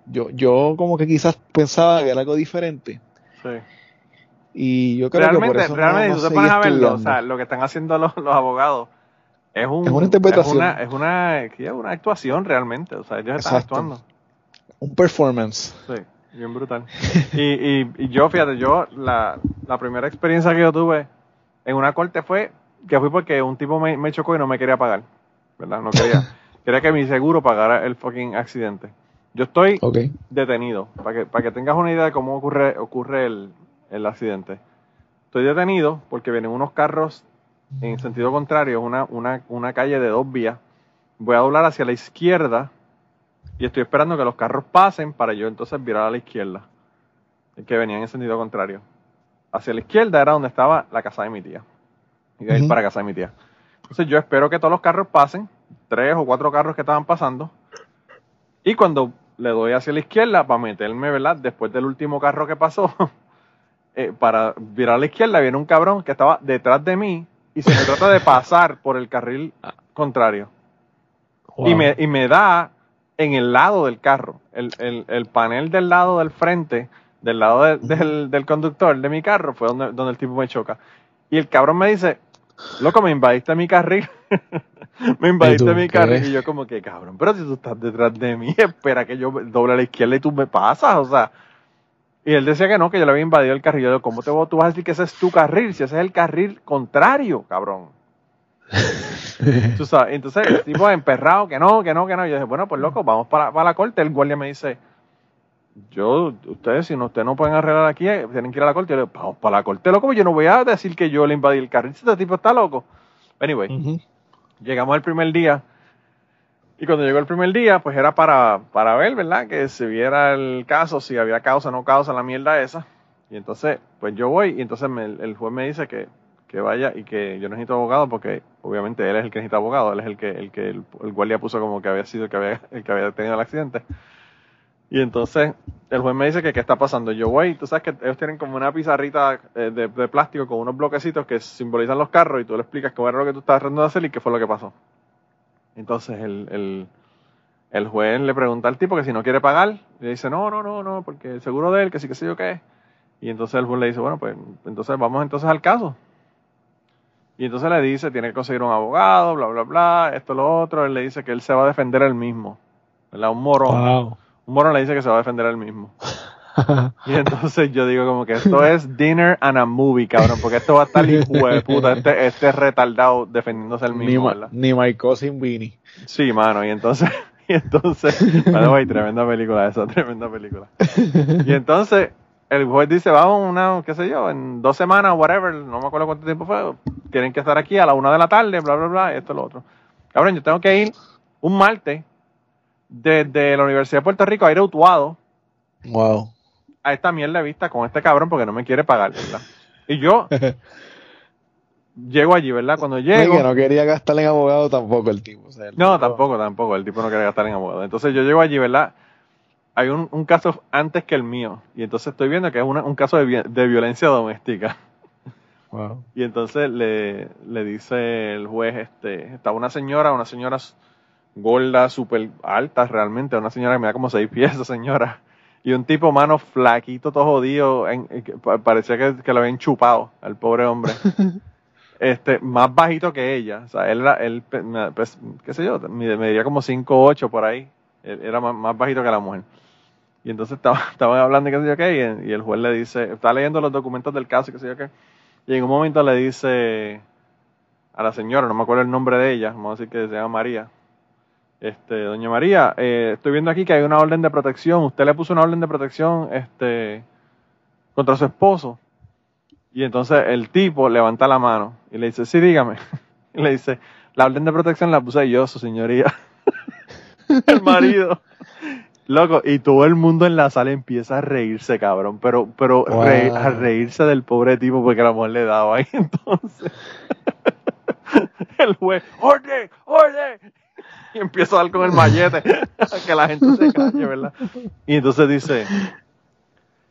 Speaker 2: Yo, yo como que quizás pensaba que era algo diferente. Sí. Y yo creo
Speaker 1: realmente,
Speaker 2: que por eso
Speaker 1: realmente, si tú te pones a verlo, o sea, lo que están haciendo los, los abogados es, un,
Speaker 2: es una interpretación.
Speaker 1: Es una, es una, una actuación realmente. O sea, ellos están actuando
Speaker 2: un performance.
Speaker 1: Sí, bien brutal. y, y, yo, fíjate, yo, la, la primera experiencia que yo tuve en una corte fue que fui porque un tipo me, chocó y no me quería pagar, ¿verdad? No quería, quería que mi seguro pagara el fucking accidente. Yo estoy detenido, para que, para que tengas una idea de cómo ocurre, ocurre el, el accidente. Estoy detenido porque vienen unos carros en sentido contrario, una, una, una calle de dos vías. Voy a doblar hacia la izquierda y estoy esperando que los carros pasen para yo entonces virar a la izquierda, que venían en sentido contrario. Hacia la izquierda era donde estaba la casa de mi tía. Y ir para casa de mi tía. Entonces yo espero que todos los carros pasen, tres o cuatro carros que estaban pasando. Y cuando le doy hacia la izquierda para meterme, ¿verdad? Después del último carro que pasó, eh, para virar a la izquierda, viene un cabrón que estaba detrás de mí y se me trata de pasar por el carril contrario. Y, me, y me da en el lado del carro, el, el, el panel del lado del frente, del lado del, del, conductor de mi carro, fue donde, donde el tipo me choca. Y el cabrón me dice, loco, me invadiste mi carril. me invadiste mi carril. Y yo como que, cabrón, pero si tú estás detrás de mí, espera que yo doble a la izquierda y tú me pasas, o sea. Y él decía que no, que yo le había invadido el carril. Yo, ¿cómo te, tú vas a decir que ese es tu carril? Si ese es el carril contrario, cabrón. Entonces el tipo emperrado, que no, que no, que no. Yo dije, bueno, pues loco, vamos para, la corte. El guardia me dice, yo, ustedes, si no, ustedes no pueden arreglar aquí, eh, tienen que ir a la corte. Yo le digo, vamos para la corte, loco, yo no voy a decir que yo le invadí el carril. Este tipo está loco. Anyway, llegamos el primer día. Y cuando llegó el primer día, pues era para, para ver, ¿verdad? Que se viera el caso, si había causa o no causa, la mierda esa. Y entonces, pues yo voy y entonces el juez me dice que que vaya y que yo necesito abogado porque obviamente él es el que necesita abogado, él es el que el que el, guardia puso como que había sido el que había, el que había tenido el accidente. Y entonces el juez me dice que qué está pasando. Yo voy, tú sabes que ellos tienen como una pizarrita eh, de, plástico con unos bloquecitos que simbolizan los carros y tú le explicas qué era lo que tú estabas tratando de hacer y qué fue lo que pasó. Entonces el, el, el juez le pregunta al tipo que si no quiere pagar, y le dice, no, no, no, no, porque el seguro de él, que sí, que sé yo qué. Y entonces el juez le dice, bueno, pues entonces vamos entonces al caso. Y entonces le dice, tiene que conseguir un abogado, bla, bla, bla, esto, lo otro. Él le dice que él se va a defender él mismo. ¿Verdad? Un morón. Un morón le dice que se va a defender él mismo. y entonces yo digo como que esto es dinner and a movie, cabrón, porque esto va a estar hijo de puta, este, este retardado defendiéndose el mismo,
Speaker 2: ni. Ni My Cousin Vinny.
Speaker 1: Sí, mano, y entonces, y entonces, bueno, tremenda película esa, tremenda película. Y entonces, el juez dice, vamos, una, qué sé yo, en dos semanas, whatever, no me acuerdo cuánto tiempo fue, tienen que estar aquí a la una de la tarde, bla, bla, bla, esto, lo otro. Cabrón, yo tengo que ir un martes desde la Universidad de Puerto Rico a ir a Utuado.
Speaker 2: Wow.
Speaker 1: A esta mierda de vista con este cabrón porque no me quiere pagar, ¿verdad? Y yo llego allí, ¿verdad? Cuando llego.
Speaker 2: no quería gastar en abogado tampoco el tipo.
Speaker 1: no, tampoco, tampoco. El tipo no quería gastar en abogado. Entonces yo llego allí, ¿verdad? hay un, un, caso antes que el mío. Y entonces estoy viendo que es un caso de, de, violencia doméstica. Wow. Y entonces le, le, dice el juez, este, estaba una señora, una señora gorda, súper alta realmente, una señora que me da como seis pies, esa señora. Y un tipo, mano, flaquito, todo jodido, en, parecía que, que, lo habían chupado al pobre hombre. este, más bajito que ella. O sea, él, él pues, qué sé yo, me, diría como 5'8 por ahí. Era más, más bajito que la mujer. Y entonces estaba, estaban hablando y qué sé yo qué, y, el juez le dice, está leyendo los documentos del caso y qué sé yo qué, y en un momento le dice a la señora, no me acuerdo el nombre de ella, vamos a decir que se llama María, este, doña María, eh, estoy viendo aquí que hay una orden de protección, usted le puso una orden de protección, este, contra su esposo, y entonces el tipo levanta la mano y le dice, sí, dígame, y le dice, la orden de protección la puse yo, su señoría, el marido. Loco, y todo el mundo en la sala empieza a reírse, cabrón, pero, pero a reírse del pobre tipo porque la mujer le daba ahí entonces. el juez, ¡orden! ¡orden! Y empieza a dar con el mallete, que la gente se calle, ¿verdad? Y entonces dice,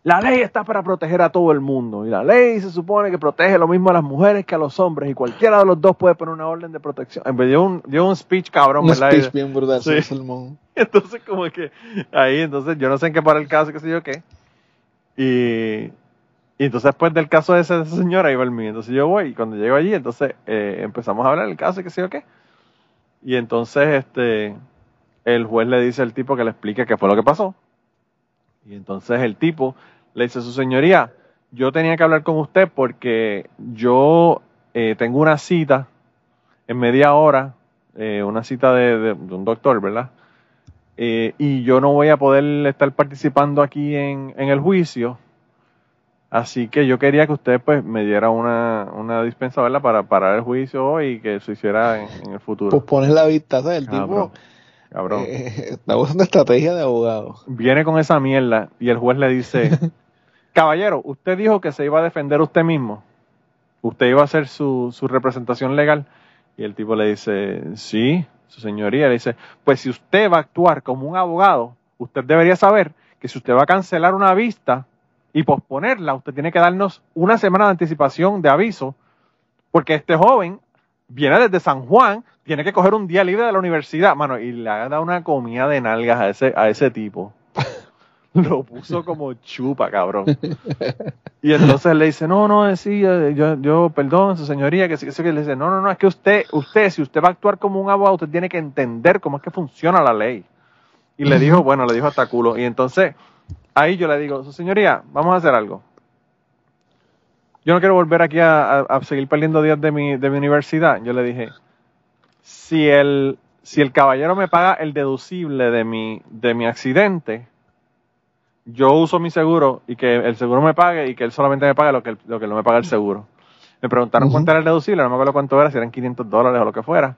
Speaker 1: la ley está para proteger a todo el mundo y la ley se supone que protege lo mismo a las mujeres que a los hombres y cualquiera de los dos puede poner una orden de protección. En vez de un, dio un speech cabrón,
Speaker 2: un speech bien brutal, sí.
Speaker 1: Entonces como que ahí, entonces yo no sé en qué para el caso, qué sé yo qué. Y, y entonces después del caso de esa, señora iba el mío. Entonces yo voy y cuando llego allí, entonces eh, empezamos a hablar del caso, qué sé yo qué. Y entonces este el juez le dice al tipo que le explique qué fue lo que pasó. Y entonces el tipo le dice, su señoría, yo tenía que hablar con usted porque yo eh, tengo una cita en media hora, eh, una cita de, un doctor, ¿verdad? Eh, y yo no voy a poder estar participando aquí en, el juicio. Así que yo quería que usted pues me diera una, una dispensa, ¿verdad? Para parar el juicio hoy y que se hiciera en, el futuro.
Speaker 2: Pues pones la vista, ¿sabes? El tipo
Speaker 1: cabrón.
Speaker 2: está usando estrategia de abogado.
Speaker 1: Viene con esa mierda y el juez le dice, caballero, usted dijo que se iba a defender usted mismo usted iba a hacer su, su representación legal. Y el tipo le dice, sí, su señoría. Le dice, pues si usted va a actuar como un abogado, usted debería saber que si usted va a cancelar una vista y posponerla, usted tiene que darnos una semana de anticipación de aviso, porque este joven viene desde San Juan, tiene que coger un día libre de la universidad, mano, y le ha dado una comida de nalgas a ese, a ese tipo. lo puso como chupa, cabrón. Y entonces le dice, no, no, sí, yo, yo, perdón, su señoría, que sí, que sí, que le dice, no, no, no, es que usted, usted, si usted va a actuar como un abogado, usted tiene que entender cómo es que funciona la ley. Y le dijo, bueno, le dijo hasta culo. Y entonces, ahí yo le digo, su señoría, vamos a hacer algo. Yo no quiero volver aquí a, seguir perdiendo días de mi, de mi universidad. Yo le dije, si el, si el caballero me paga el deducible de mi, de mi accidente, yo uso mi seguro y que el seguro me pague y que él solamente me pague lo que, lo que no me paga el seguro. Me preguntaron cuánto era el deducible, no me acuerdo cuánto era, si eran 500 dólares o lo que fuera.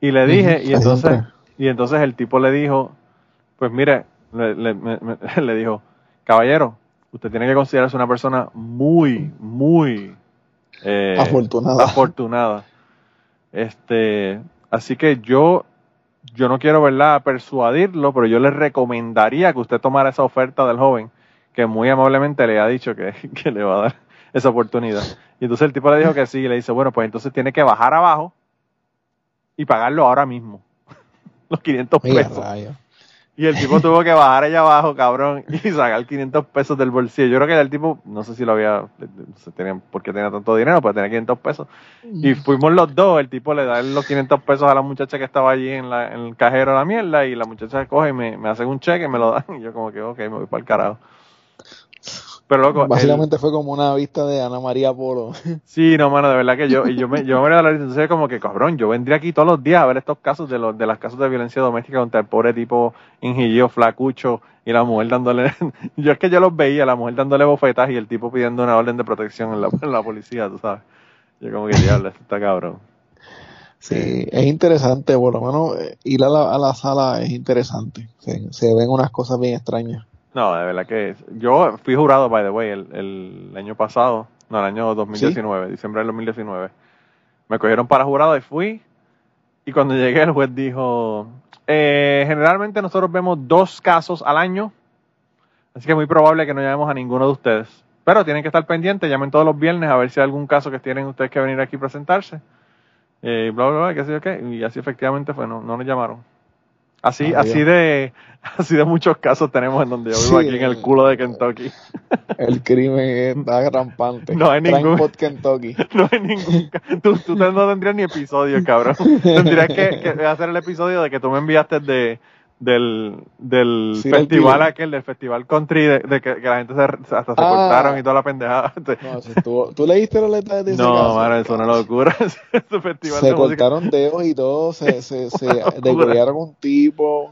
Speaker 1: Y le dije, y entonces y entonces el tipo le dijo, pues mire, le, le, dijo, caballero, usted tiene que considerarse una persona muy, muy
Speaker 2: eh, afortunada.
Speaker 1: afortunada. Este, así que yo yo no quiero, ¿verdad?, persuadirlo, pero yo le recomendaría que usted tomara esa oferta del joven, que muy amablemente le ha dicho que, le va a dar esa oportunidad. Y entonces el tipo le dijo que sí, y le dice, bueno, pues entonces tiene que bajar abajo y pagarlo ahora mismo. Los 500 pesos. Y el tipo tuvo que bajar allá abajo, cabrón, y sacar 500 pesos del bolsillo. Yo creo que el tipo, no sé si lo había, se tenía, porque tenía tanto dinero, pero tenía 500 pesos. Y fuimos los dos, el tipo le da los 500 pesos a la muchacha que estaba allí en, la, en el cajero de la mierda, y la muchacha coge y me, me hace un cheque y me lo dan. Y yo como que, ok, me voy para el carajo. Pero loco.
Speaker 2: Básicamente fue como una vista de Ana María Polo.
Speaker 1: Sí, no, mano, de verdad que yo, y yo me, yo me la entonces como que cabrón, yo vendría aquí todos los días a ver estos casos de los, de las casos de violencia doméstica contra el pobre tipo ingeniero flacucho y la mujer dándole, yo es que yo los veía, la mujer dándole bofetas y el tipo pidiendo una orden de protección en la, en la policía, tú sabes. Yo como que diablo, esto está cabrón.
Speaker 2: Sí, es interesante, por lo menos eh, ir a la, a la sala es interesante. se ven unas cosas bien extrañas.
Speaker 1: No, de verdad que yo fui jurado, by the way, el, el año pasado, no, el año 2019, diciembre del 2019. Me cogieron para jurado y fui. Y cuando llegué, el juez dijo: eh, Generalmente nosotros vemos dos casos al año, así que es muy probable que no llamemos a ninguno de ustedes. Pero tienen que estar pendientes, llamen todos los viernes a ver si hay algún caso que tienen ustedes que venir aquí a presentarse. Eh, bla, bla, bla, qué sé yo qué. Y así efectivamente fue, no, no nos llamaron. Así, así de, así de muchos casos tenemos en donde yo vivo aquí en el culo de Kentucky.
Speaker 2: El crimen está rampante.
Speaker 1: No hay ningún.
Speaker 2: Kentucky.
Speaker 1: No hay ningún. Tú, tú no tendrías ni episodio, cabrón. Tendrías que, que hacer el episodio de que tú me enviaste de, del, del festival aquel, del festival country, de, que, la gente se, hasta se ah. cortaron y toda la pendejada.
Speaker 2: No, ¿Tú leíste la letra de
Speaker 1: ese No, mano, eso es una locura. festival
Speaker 2: se cortaron dedos y todo, se, se, se un tipo,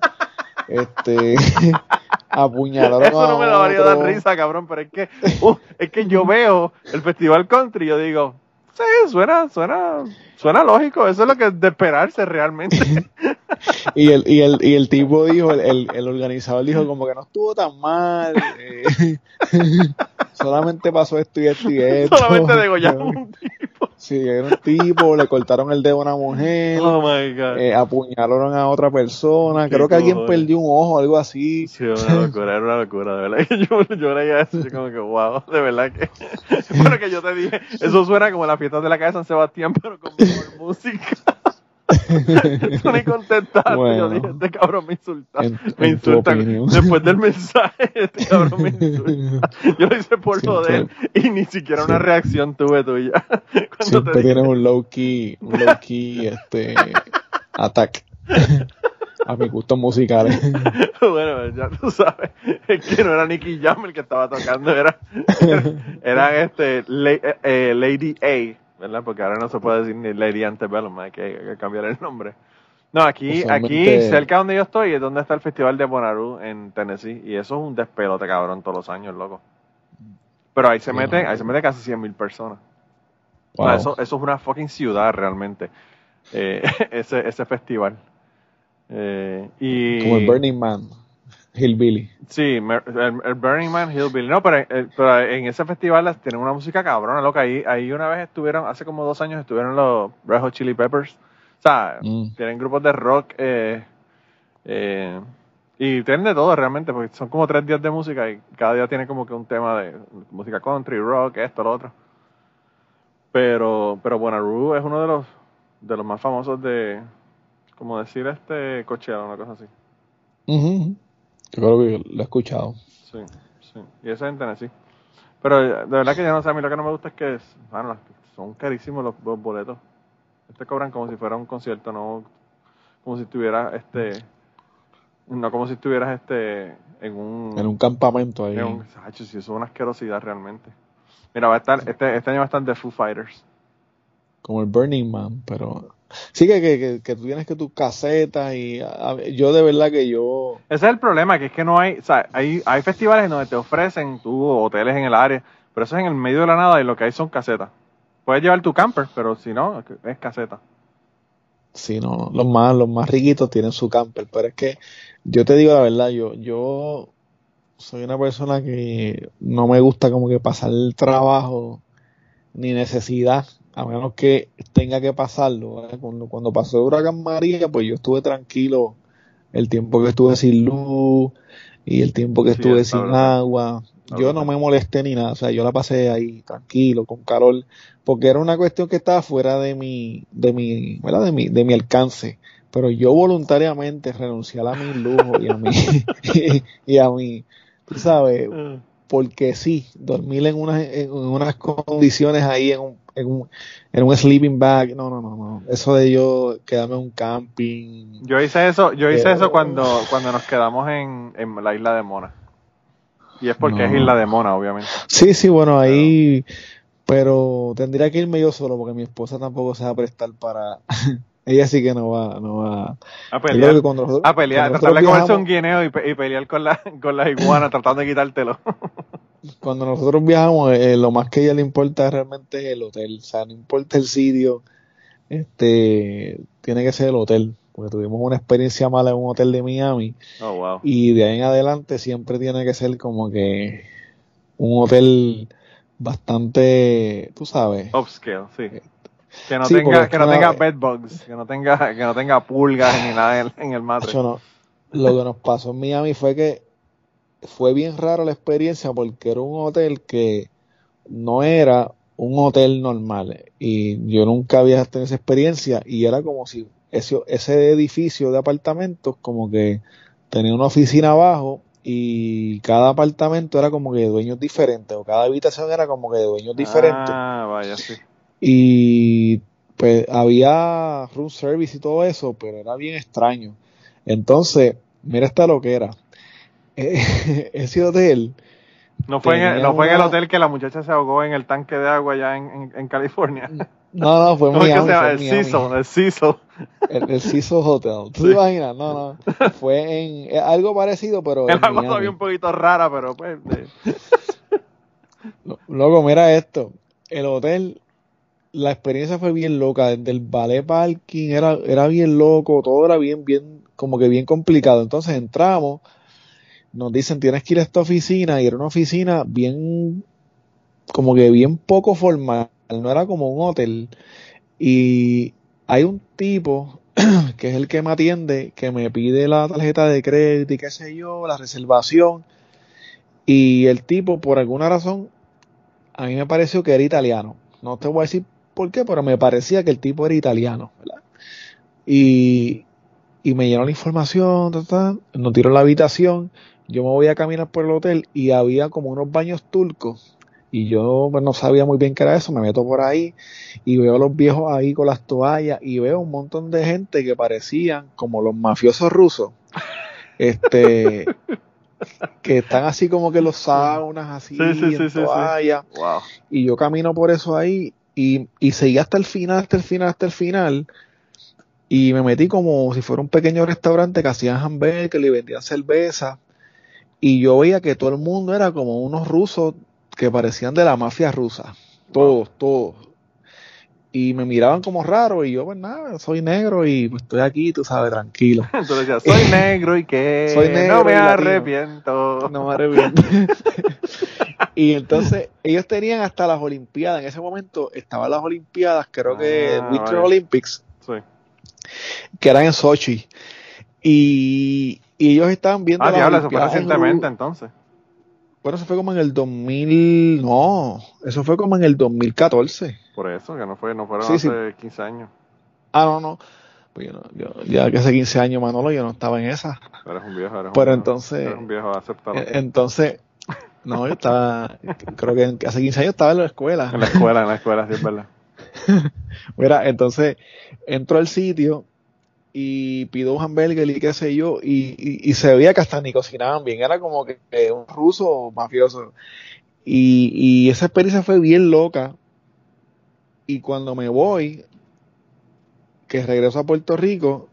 Speaker 2: este, apuñalaron
Speaker 1: Eso no me daría dar risa, cabrón, pero es que, uh, es que yo veo el festival country y yo digo, sí, suena, suena, suena lógico, eso es lo que es de esperarse realmente.
Speaker 2: Y, el, y, el, y el tipo dijo, el, el, organizador dijo como que no estuvo tan mal, eh, solamente pasó esto y esto y esto.
Speaker 1: Solamente degollaron un tipo.
Speaker 2: Sí, era un tipo, le cortaron el dedo a una mujer,
Speaker 1: oh my God.
Speaker 2: Eh, apuñalaron a otra persona, creo que alguien perdió un ojo, algo así.
Speaker 1: Sí, una locura, era una locura, de verdad. Yo, yo leía eso, yo como que wow, de verdad que. Bueno, que yo te dije, eso suena como la fiesta de la calle de San Sebastián, pero con mejor música. Estoy contestando. Bueno, yo dije, este cabrón me insulta. me insulta. Después del mensaje, este cabrón me insulta. Yo lo hice por joder y ni siquiera una reacción tuve tuya.
Speaker 2: Cuando Siempre tienes un low key, un low key este attack. A mi gusto musicales.
Speaker 1: bueno, ya tú sabes, es que no era Nicky Jam el que estaba tocando, era, era, este eh, eh, Lady A ¿verdad? Porque ahora no se puede decir ni Lady Antebellum, hay que, hay que cambiar el nombre. No, aquí, aquí cerca donde yo estoy es donde está el Festival de Bonnaroo en Tennessee y eso es un despelote cabrón todos los años, loco. Pero ahí se mete, ahí se mete casi 100 mil personas. eso, eso es una fucking ciudad realmente, eh, ese, ese festival. Eh, y,
Speaker 2: Como el Burning Man, Hillbilly.
Speaker 1: Sí, el, Burning Man, Hillbilly. No, pero, eh, pero, en ese festival tienen una música cabrona, loca. Ahí, ahí una vez estuvieron, hace como dos años estuvieron los Red Hot Chili Peppers. O sea, mm. tienen grupos de rock eh, eh, y tienen de todo realmente, porque son como tres días de música y cada día tiene como que un tema de música country, rock, esto, lo otro. Pero, pero Bonnaroo es uno de los, de los más famosos de, como decir, este Coachella, una cosa así.
Speaker 2: Yo creo que lo he escuchado.
Speaker 1: Sí, sí. Y ese es en Tennessee. Pero de verdad que ya no sé, a mí lo que no me gusta es que bueno, son carísimos los, boletos. Este cobran como si fuera un concierto, no como si estuvieras este no como si estuvieras este en un
Speaker 2: en un campamento ahí.
Speaker 1: En si eso es una asquerosidad realmente. Mira, va a estar este, este año va a estar The Foo Fighters.
Speaker 2: Como el Burning Man, pero Sí, que, que, que, tú tienes que tus casetas y yo de verdad que yo...
Speaker 1: Ese es el problema, que es que no hay, o sea, hay, hay festivales donde te ofrecen tu hoteles en el área, pero eso es en el medio de la nada y lo que hay son casetas. Puedes llevar tu camper, pero si no, es caseta.
Speaker 2: Sí, no, los más, los más riquitos tienen su camper, pero es que yo te digo la verdad, yo, yo soy una persona que no me gusta como que pasar el trabajo ni necesidad a menos que tenga que pasarlo. Cuando, cuando pasó el huracán María, pues yo estuve tranquilo el tiempo que estuve sin luz y el tiempo que estuve sin agua. Yo no me molesté ni nada, o sea, yo la pasé ahí tranquilo, con calor, porque era una cuestión que estaba fuera de mi, de mi, ¿verdad? De mi, de mi alcance. Pero yo voluntariamente renuncié a mi lujo y a mi, y, a mi, tú sabes, ah. Porque sí, dormir en unas, en unas condiciones ahí en un en un, en un sleeping bag. No, no, no, no. Eso de yo quedarme en un camping.
Speaker 1: Yo hice eso, yo hice eso cuando, cuando nos quedamos en, en la isla de Mona. Y es porque es isla de Mona, obviamente.
Speaker 2: Sí, sí, bueno, ahí. Pero tendría que irme yo solo porque mi esposa tampoco se va a prestar para. Ella sí que no va, no va
Speaker 1: a pelear. a pelear, tratar de comerse un guineo y, y, pelear con la, con la iguana tratando de quitártelo.
Speaker 2: cuando nosotros viajamos, eh, lo más que a ella le importa realmente es el hotel. O sea, no importa el sitio, este, tiene que ser el hotel. Porque tuvimos una experiencia mala en un hotel de Miami.
Speaker 1: Oh, wow.
Speaker 2: Y de ahí en adelante siempre tiene que ser como que un hotel bastante, tú sabes.
Speaker 1: Upscale, sí. Que no tenga, que no tenga bedbugs, que no tenga, que no tenga pulgas ni nada en, el matre.
Speaker 2: No, lo que nos pasó en Miami fue que fue bien raro la experiencia porque era un hotel que no era un hotel normal y yo nunca había tenido esa experiencia y era como si ese, ese edificio de apartamentos como que tenía una oficina abajo y cada apartamento era como que de dueños diferentes o cada habitación era como que de dueños diferentes.
Speaker 1: Ah, vaya, sí.
Speaker 2: Y pues había room service y todo eso, pero era bien extraño. Entonces, mira esta lo que era. ese hotel.
Speaker 1: No fue, en el, no fue en el hotel que la muchacha se ahogó en el tanque de agua allá en, en, California.
Speaker 2: No, no, fue en Miami.
Speaker 1: el Cecil, el Cecil.
Speaker 2: El, Cecil Hotel. ¿Tú te imaginas? No, no. Fue en eh, algo parecido, pero.
Speaker 1: El agua todavía un poquito rara, pero pues.
Speaker 2: Luego, mira esto. El hotel, la experiencia fue bien loca. Desde el ballet parking era, era bien loco, todo era bien, bien, como que bien complicado. Entonces entramos nos dicen tienes que ir a esta oficina y era una oficina bien, como que bien poco formal, no era como un hotel. Y hay un tipo que es el que me atiende, que me pide la tarjeta de crédito y qué sé yo, la reservación. Y el tipo, por alguna razón, a mí me pareció que era italiano. No te voy a decir por qué, pero me parecía que el tipo era italiano, ¿verdad? Y, y me llenó la información, nos tiró la habitación yo me voy a caminar por el hotel y había como unos baños turcos y yo pues, no sabía muy bien qué era eso, me meto por ahí y veo a los viejos ahí con las toallas y veo un montón de gente que parecían como los mafiosos rusos, este, que están así como que los saunas así en toallas y yo camino por eso ahí y, y seguí hasta el final, hasta el final, hasta el final. Y me metí como si fuera un pequeño restaurante que hacían hamburguesas, que le vendían cerveza. Y yo veía que todo el mundo era como unos rusos que parecían de la mafia rusa. Todos, todos. Y me miraban como raro y yo, pues nada, soy negro y pues, estoy aquí, tú sabes, tranquilo.
Speaker 1: Entonces soy negro y que soy negro no me arrepiento.
Speaker 2: No me arrepiento. y entonces ellos tenían hasta las Olimpiadas. En ese momento estaban las Olimpiadas, creo que ah, Winter Olympics. Sí que era en Sochi. Y, ellos estaban viendo.
Speaker 1: Ah, diablo, eso fue recientemente entonces.
Speaker 2: Bueno, eso fue como en el 2000. No, eso fue como en el 2014.
Speaker 1: Por eso, que no, fue, no fueron hace 15 años.
Speaker 2: Ah, no, no. Pues yo, yo, ya que hace 15 años, Manolo, yo no estaba en esa.
Speaker 1: Eres un viejo, eres
Speaker 2: Pero entonces.
Speaker 1: Eres un viejo aceptado.
Speaker 2: Entonces. No, yo estaba. creo que hace 15 años estaba en la escuela.
Speaker 1: En la escuela, en la escuela, sí, es verdad.
Speaker 2: Mira, entonces entro al sitio y pido un hamburger y qué sé yo, y, se veía que hasta ni cocinaban bien, era como que, un ruso mafioso. Y, esa experiencia fue bien loca. Y cuando me voy, que regreso a Puerto Rico,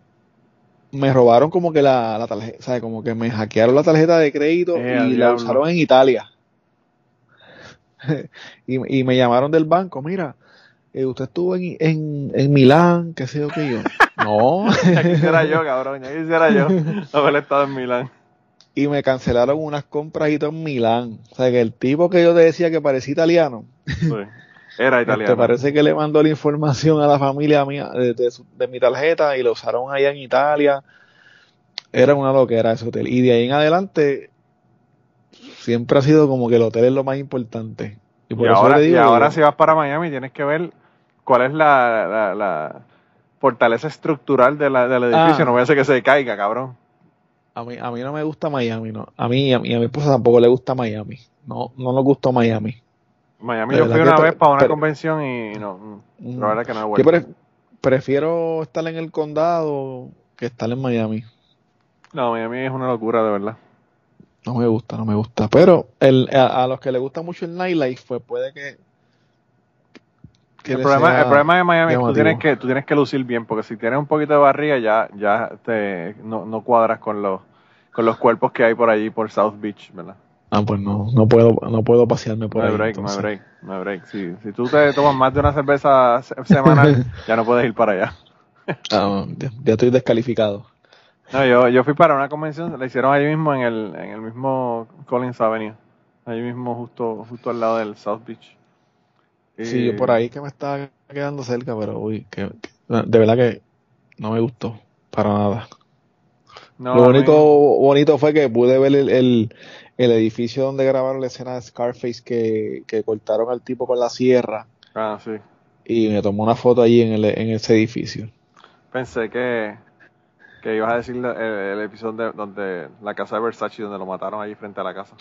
Speaker 2: me robaron como que la, la tarjeta, o sea, como que me hackearon la tarjeta de crédito eh, y la usaron en Italia. y, y me llamaron del banco, mira, eh, usted estuvo en, en, en, Milán, qué sé yo que yo. No.
Speaker 1: quisiera yo, cabrón, ya quisiera yo haber estado en Milán.
Speaker 2: Y me cancelaron unas compras en Milán. O sea, que el tipo que yo te decía que parecía italiano. Sí,
Speaker 1: era este, italiano.
Speaker 2: Te parece que le mandó la información a la familia mía de, de, mi tarjeta y lo usaron allá en Italia. Era una loquera ese hotel. Y de ahí en adelante, siempre ha sido como que el hotel es lo más importante.
Speaker 1: Y, ahora, y ahora si vas para Miami tienes que ver cuál es la, la, fortaleza estructural de la, del edificio. Ah. no voy a hacer que se caiga, cabrón.
Speaker 2: A mí, a mí no me gusta Miami, no. A mí y a, mi esposa tampoco le gusta Miami. No, no nos gustó Miami.
Speaker 1: Miami yo fui una vez para una convención y no, la verdad que no he vuelto.
Speaker 2: Yo prefiero estar en el condado que estar en Miami.
Speaker 1: No, Miami es una locura, de verdad.
Speaker 2: No me gusta, no me gusta. Pero el, a, los que les gusta mucho el nightlife, pues puede que
Speaker 1: el problema, el problema de Miami es que tú tienes que tú tienes que lucir bien, porque si tienes un poquito de barriga ya, ya te, no, no cuadras con los, con los cuerpos que hay por allí, por South Beach, ¿verdad?
Speaker 2: Ah, pues no, no puedo, no puedo pasearme por
Speaker 1: no
Speaker 2: ahí.
Speaker 1: Break, no hay break, no hay break. Si, si tú te tomas más de una cerveza semanal, ya no puedes ir para allá.
Speaker 2: ah, ya, estoy descalificado.
Speaker 1: No, yo, yo fui para una convención, la hicieron allí mismo en el, en el mismo Collins Avenue, allí mismo justo, justo al lado del South Beach.
Speaker 2: Sí, yo por ahí que me estaba quedando cerca, pero uy, que, de verdad que no me gustó para nada. Lo bonito, bonito fue que pude ver el, el, edificio donde grabaron la escena de Scarface que, que cortaron al tipo con la sierra.
Speaker 1: Ah, sí.
Speaker 2: Y me tomó una foto allí en, el, en ese edificio.
Speaker 1: Pensé que, que ibas a decir el, episodio donde la casa de Versace, donde lo mataron allí frente a la casa.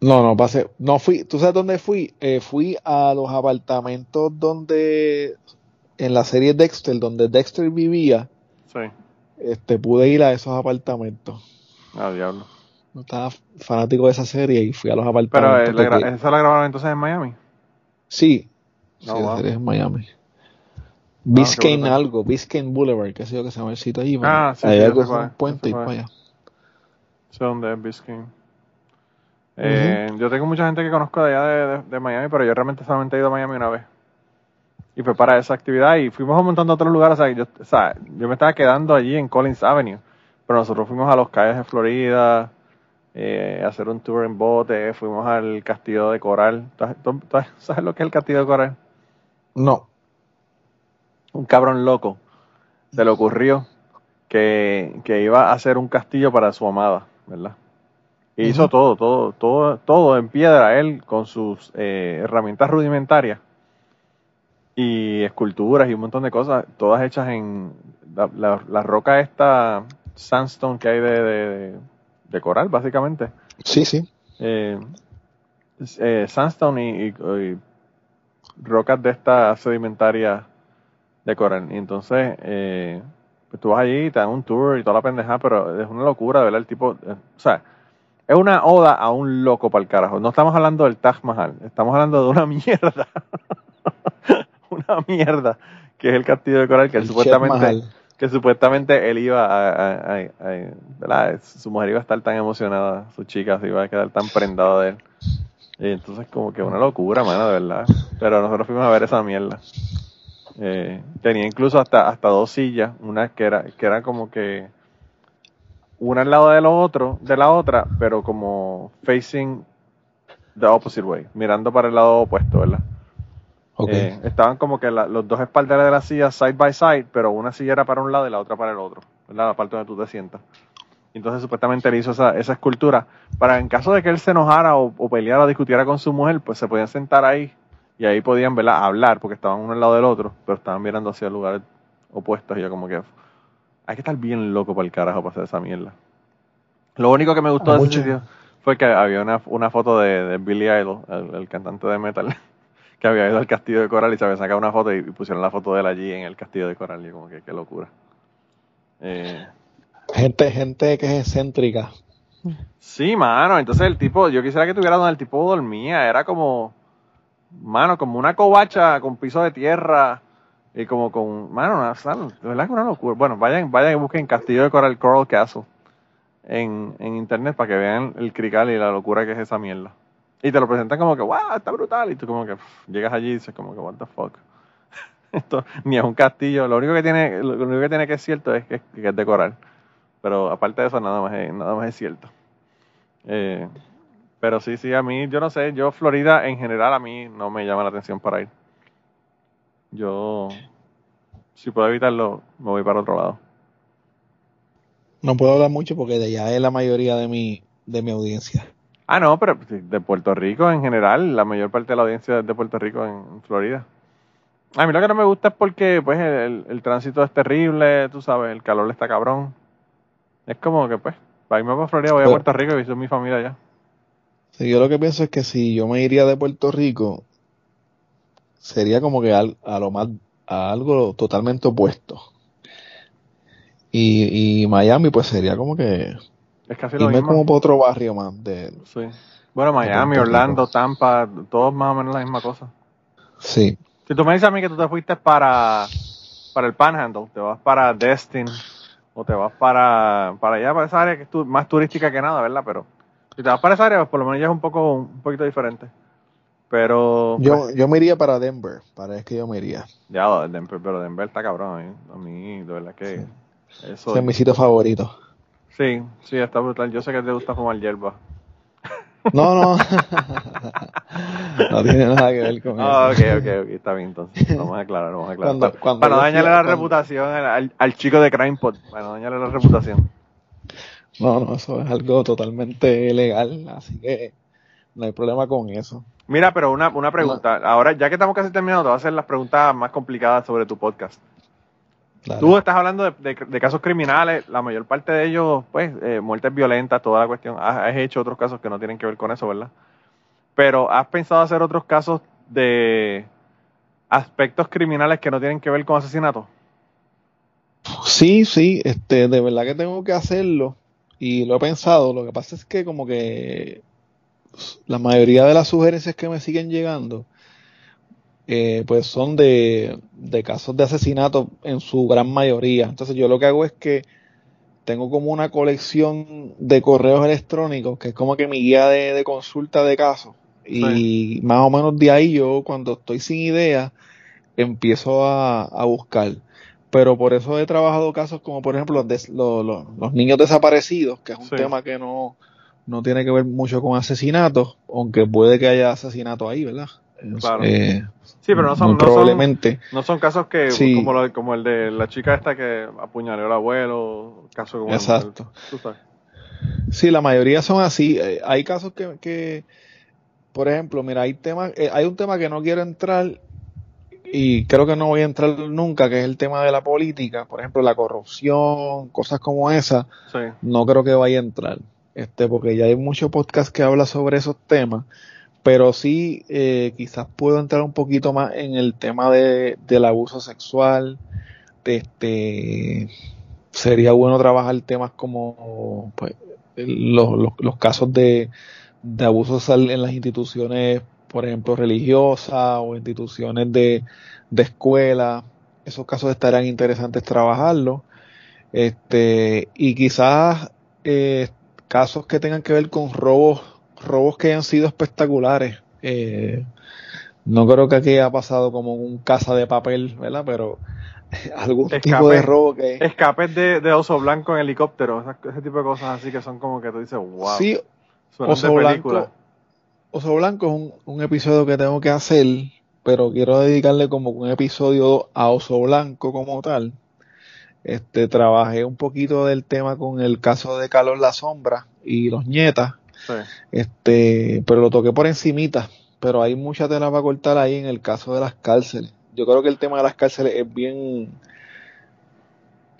Speaker 2: No, no pasé. No fui. ¿Tú sabes dónde fui? Eh, fui a los apartamentos donde. En la serie Dexter, donde Dexter vivía.
Speaker 1: Sí.
Speaker 2: Este, pude ir a esos apartamentos.
Speaker 1: Ah, diablo.
Speaker 2: No estaba fanático de esa serie y fui a los apartamentos.
Speaker 1: Pero, eh, ¿esa la grabaron entonces en Miami?
Speaker 2: Sí. No, sí, la serie es en Miami. Ah, Biscayne algo, Biscayne Boulevard, que sé yo que se llama el sitio.
Speaker 1: Ah, sí,
Speaker 2: Hay
Speaker 1: sí,
Speaker 2: algo, un puente y para allá.
Speaker 1: Sé dónde es Biscayne. Eh, yo tengo mucha gente que conozco de allá de, Miami, pero yo realmente solamente he ido a Miami una vez. Y fue para esa actividad y fuimos a montón de otros lugares. yo, o sea, yo me estaba quedando allí en Collins Avenue, pero nosotros fuimos a los calles de Florida, eh, hacer un tour en bote, fuimos al castillo de Coral. sabes lo que es el castillo de Coral?
Speaker 2: No.
Speaker 1: Un cabrón loco se le ocurrió que, que iba a hacer un castillo para su amada, ¿verdad? hizo todo, todo, todo, todo en piedra, él con sus eh, herramientas rudimentarias y esculturas y un montón de cosas, todas hechas en la, roca esta sandstone que hay de, de, coral, básicamente.
Speaker 2: Sí, sí.
Speaker 1: Eh, eh, sandstone y, rocas de esta sedimentaria de coral. Y entonces, pues tú vas allí te dan un tour y toda la pendeja, pero es una locura, ¿verdad? El tipo, o sea, es una oda a un loco para el carajo. No estamos hablando del Taj Mahal, estamos hablando de una mierda. una mierda, que es el castillo de coral, que supuestamente que supuestamente él iba a, ¿verdad? Su mujer iba a estar tan emocionada, su chica se iba a quedar tan prendada de él. Y entonces como que una locura, mano, de verdad. Pero nosotros fuimos a ver esa mierda. Eh, tenía incluso hasta, hasta dos sillas, una que era, que era como que una al lado de lo otro, de la otra, pero como facing the opposite way, mirando para el lado opuesto, ¿verdad? Eh, estaban como que los dos espaldares de la silla side by side, pero una silla era para un lado y la otra para el otro, ¿verdad? La parte donde tú te sientas. Entonces supuestamente él hizo esa, esa escultura para en caso de que él se enojara o, peleara o discutiera con su mujer, pues se podían sentar ahí y ahí podían ¿verdad? hablar porque estaban uno al lado del otro, pero estaban mirando hacia lugares opuestos y yo como que hay que estar bien loco para el carajo para hacer esa mierda. Lo único que me gustó de ese sitio fue que había una, una foto de, Billy Idol, el, cantante de metal, que había ido al castillo de coral y se había sacado una foto y, pusieron la foto de él allí en el castillo de coral y como que qué locura.
Speaker 2: Eh, gente, gente que es excéntrica.
Speaker 1: Sí, mano, entonces el tipo, yo quisiera que tuviera donde el tipo dormía, era como, mano, como una covacha con piso de tierra y como con, mano, una, de verdad que una locura. Bueno, vayan, vayan y busquen Castillo de Coral Coral Castle en, en internet para que vean el crical y la locura que es esa mierda. Y te lo presentan como que, wow, está brutal. Y tú como que llegas allí y dices como que, what the fuck. Esto ni es un castillo. Lo único que tiene, lo único que tiene que es cierto es que, es de coral. Pero aparte de eso, nada más es, nada más es cierto. Eh, pero sí, sí, a mí, yo no sé, yo Florida en general a mí no me llama la atención para ir. Yo, si puedo evitarlo, me voy para otro lado.
Speaker 2: No puedo hablar mucho porque de allá es la mayoría de mi, de mi audiencia.
Speaker 1: Ah, no, pero de Puerto Rico en general, la mayor parte de la audiencia es de Puerto Rico en, Florida. A mí lo que no me gusta es porque pues el, tránsito es terrible, tú sabes, el calor está cabrón. Es como que pues, para irme para Florida voy a Puerto Rico y visito mi familia allá.
Speaker 2: Sí, yo lo que pienso es que si yo me iría de Puerto Rico, sería como que a lo más, a algo totalmente opuesto. Y, Miami, pues sería como que.
Speaker 1: Es casi lo mismo.
Speaker 2: como por otro barrio más. De,
Speaker 1: sí. Bueno, Miami, Orlando, Tampa, todos más o menos la misma cosa.
Speaker 2: Sí.
Speaker 1: Si tú me dices a mí que tú te fuiste para, para el Panhandle, te vas para Destin, o te vas para, para allá, para esa área que es más turística que nada, ¿verdad? Pero si te vas para esa área, pues por lo menos ya es un poco un poquito diferente. Pero.
Speaker 2: Yo, pues yo me iría para Denver, para es que yo me iría.
Speaker 1: Ya, Denver, pero Denver está cabrón, ¿eh? A mí, de verdad que.
Speaker 2: Eso es mi sitio favorito.
Speaker 1: Sí, sí, está brutal. Yo sé que te gusta fumar hierba.
Speaker 2: No, no. no tiene nada que ver con
Speaker 1: ah, eso. ok, ok, ok. Está bien, entonces. Vamos a aclarar, vamos a aclarar. para, no dañarle la reputación al, al, chico de CrimePod. Para no dañarle la reputación.
Speaker 2: No, no, eso es algo totalmente legal. Así que no hay problema con eso.
Speaker 1: Mira, pero una, una pregunta. Ahora, ya que estamos casi terminados, te voy a hacer las preguntas más complicadas sobre tu podcast. Tú estás hablando de, casos criminales, la mayor parte de ellos, pues, eh, muertes violentas, toda la cuestión. Has, hecho otros casos que no tienen que ver con eso, ¿verdad? Pero ¿has pensado hacer otros casos de aspectos criminales que no tienen que ver con asesinato?
Speaker 2: Sí, sí, este, de verdad que tengo que hacerlo y lo he pensado. Lo que pasa es que como que la mayoría de las sugerencias que me siguen llegando eh, pues son de, casos de asesinato en su gran mayoría. Entonces yo lo que hago es que tengo como una colección de correos electrónicos, que es como que mi guía de, consulta de casos. Y más o menos de ahí yo cuando estoy sin idea empiezo a, buscar. Pero por eso he trabajado casos como por ejemplo los, los, niños desaparecidos, que es un tema que no, no tiene que ver mucho con asesinatos, aunque puede que haya asesinato ahí, ¿verdad?
Speaker 1: Eh, sí, pero no son,
Speaker 2: probablemente.
Speaker 1: No son, casos que como, como, el de la chica esta que apuñaleó al abuelo, caso como
Speaker 2: Exacto. sí, la mayoría son así. Eh, hay casos que, que, por ejemplo, mira, hay temas, eh, hay un tema que no quiero entrar y creo que no voy a entrar nunca, que es el tema de la política, por ejemplo, la corrupción, cosas como esa. No creo que vaya a entrar, este, porque ya hay muchos podcasts que habla sobre esos temas pero sí eh, quizás puedo entrar un poquito más en el tema de, del abuso sexual. Este, sería bueno trabajar temas como pues, los, los, casos de, de abuso en las instituciones por ejemplo, religiosas o instituciones de, de escuela. Esos casos estarían interesantes trabajarlos. Este, y quizás eh, casos que tengan que ver con robos, robos que hayan sido espectaculares. Eh, no creo que aquí haya pasado como un casa de papel, ¿verdad? Pero algún tipo de robo que...
Speaker 1: Escapes de, de oso blanco en helicóptero, ese tipo de cosas así que son como que tú dices, wow.
Speaker 2: Sí, oso blanco, oso blanco es un, un, episodio que tengo que hacer, pero quiero dedicarle como un episodio a Oso Blanco como tal. Este, trabajé un poquito del tema con el caso de Carlos La Sombra y los nietas. Este, pero lo toqué por encimita. Pero hay mucha tela para cortar ahí en el caso de las cárceles. Yo creo que el tema de las cárceles es bien,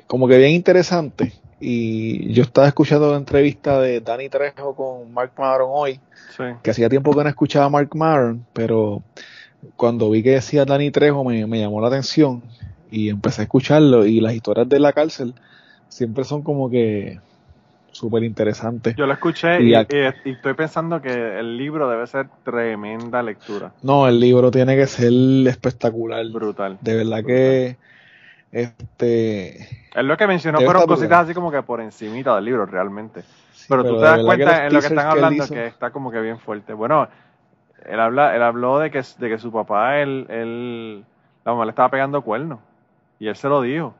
Speaker 2: como que bien interesante. Y yo estaba escuchando la entrevista de Danny Trejo con Mark Maron hoy, que hacía tiempo que no escuchaba a Mark Maron, pero cuando vi que decía Danny Trejo me, me llamó la atención y empecé a escucharlo y las historias de la cárcel siempre son como que súper interesantes.
Speaker 1: Yo lo escuché y, estoy pensando que el libro debe ser tremenda lectura.
Speaker 2: No, el libro tiene que ser espectacular.
Speaker 1: Brutal.
Speaker 2: De verdad que este
Speaker 1: es lo que mencionó fueron cositas así como que por encimita del libro realmente. pero, tú te das cuenta en lo que están hablando que está como que bien fuerte. Bueno, él habla él habló de que de que su papá él, él la mamá le estaba pegando cuernos y él se lo dijo.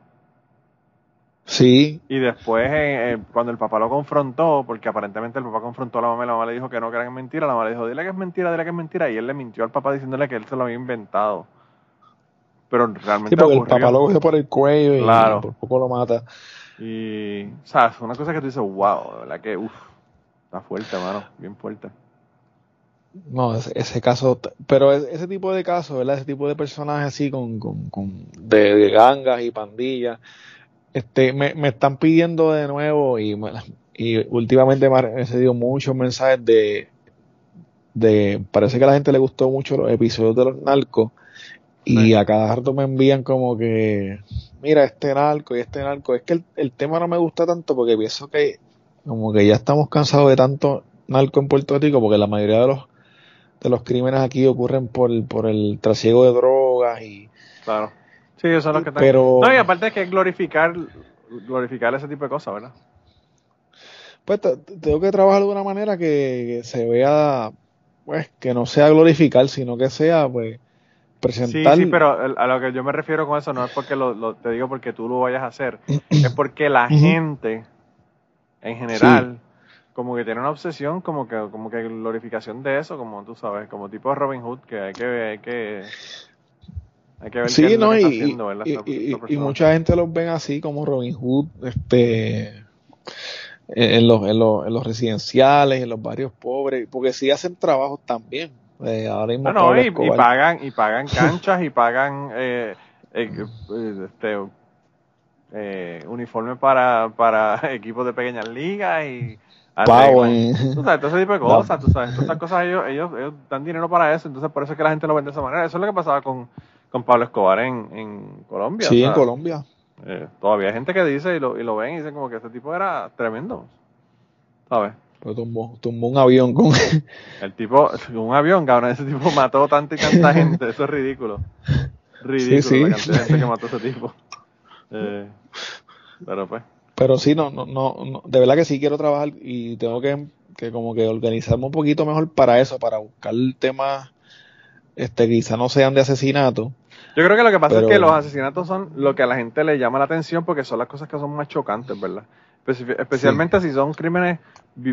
Speaker 2: Sí.
Speaker 1: Y después, eh, eh, cuando el papá lo confrontó, porque aparentemente el papá confrontó a la mamá y la mamá le dijo que no, que era mentira, la mamá le dijo, dile que es mentira, dile que es mentira. Y él le mintió al papá diciéndole que él se lo había inventado. Pero realmente.
Speaker 2: Sí, porque el papá lo cogió por el cuello y por poco lo mata.
Speaker 1: Y, o sea, es una cosa que tú dices, wow, de verdad que, uff, está fuerte, mano, bien fuerte.
Speaker 2: No, ese, caso, pero ese tipo de casos, ¿verdad? Ese tipo de personajes así con, con, con de, gangas y pandillas, este, me, me están pidiendo de nuevo y, y últimamente me han recibido muchos mensajes de, de, parece que a la gente le gustó mucho los episodios de los narcos y a cada rato me envían como que, mira, este narco y este narco, es que el, el tema no me gusta tanto porque pienso que como que ya estamos cansados de tanto narco en Puerto Rico porque la mayoría de los de los crímenes aquí ocurren por, por el trasiego de drogas y...
Speaker 1: Claro. Sí, eso es lo que pero, No, y aparte es que glorificar, glorificar ese tipo de cosas, ¿verdad?
Speaker 2: Pues tengo que trabajar de una manera que, se vea, pues, que no sea glorificar, sino que sea, pues, presentar...
Speaker 1: Sí, sí, pero a lo que yo me refiero con eso no es porque lo, te digo porque tú lo vayas a hacer, es porque la gente, en general como que tiene una obsesión, como que, como que glorificación de eso, como tú sabes, como tipo Robin Hood, que hay que, hay que, hay que ver
Speaker 2: sí, qué no, y, haciendo, y, y, mucha gente los ven así como Robin Hood, este, en los, en los, en los residenciales, en los barrios pobres, porque sí hacen trabajos también. Eh, ahora mismo
Speaker 1: no, no, y, pagan, y pagan canchas y pagan eh, eh, este, eh, uniforme para, para equipos de pequeñas ligas y Tú sabes, todo ese tipo de cosas, tú sabes, todas esas cosas ellos, ellos, dan dinero para eso, entonces por eso es que la gente lo vende de esa manera. Eso es lo que pasaba con, con Pablo Escobar en, en Colombia.
Speaker 2: Sí, en Colombia.
Speaker 1: Eh, todavía hay gente que dice y lo, y lo ven y dicen como que ese tipo era tremendo, ¿sabes?
Speaker 2: Pero tumbó, tumbó un avión con...
Speaker 1: El tipo, un avión, cabrón, ese tipo mató tanta y tanta gente, eso es ridículo. Ridículo sí, sí. la cantidad de gente que mató ese tipo. Eh, pero pues...
Speaker 2: Pero sí, no, no, no, de verdad que sí quiero trabajar y tengo que, que como que organizarme un poquito mejor para eso, para buscar temas, este, quizá no sean de asesinato.
Speaker 1: Yo creo que lo que pasa es que los asesinatos son lo que a la gente le llama la atención porque son las cosas que son más chocantes, ¿verdad? Especialmente si son crímenes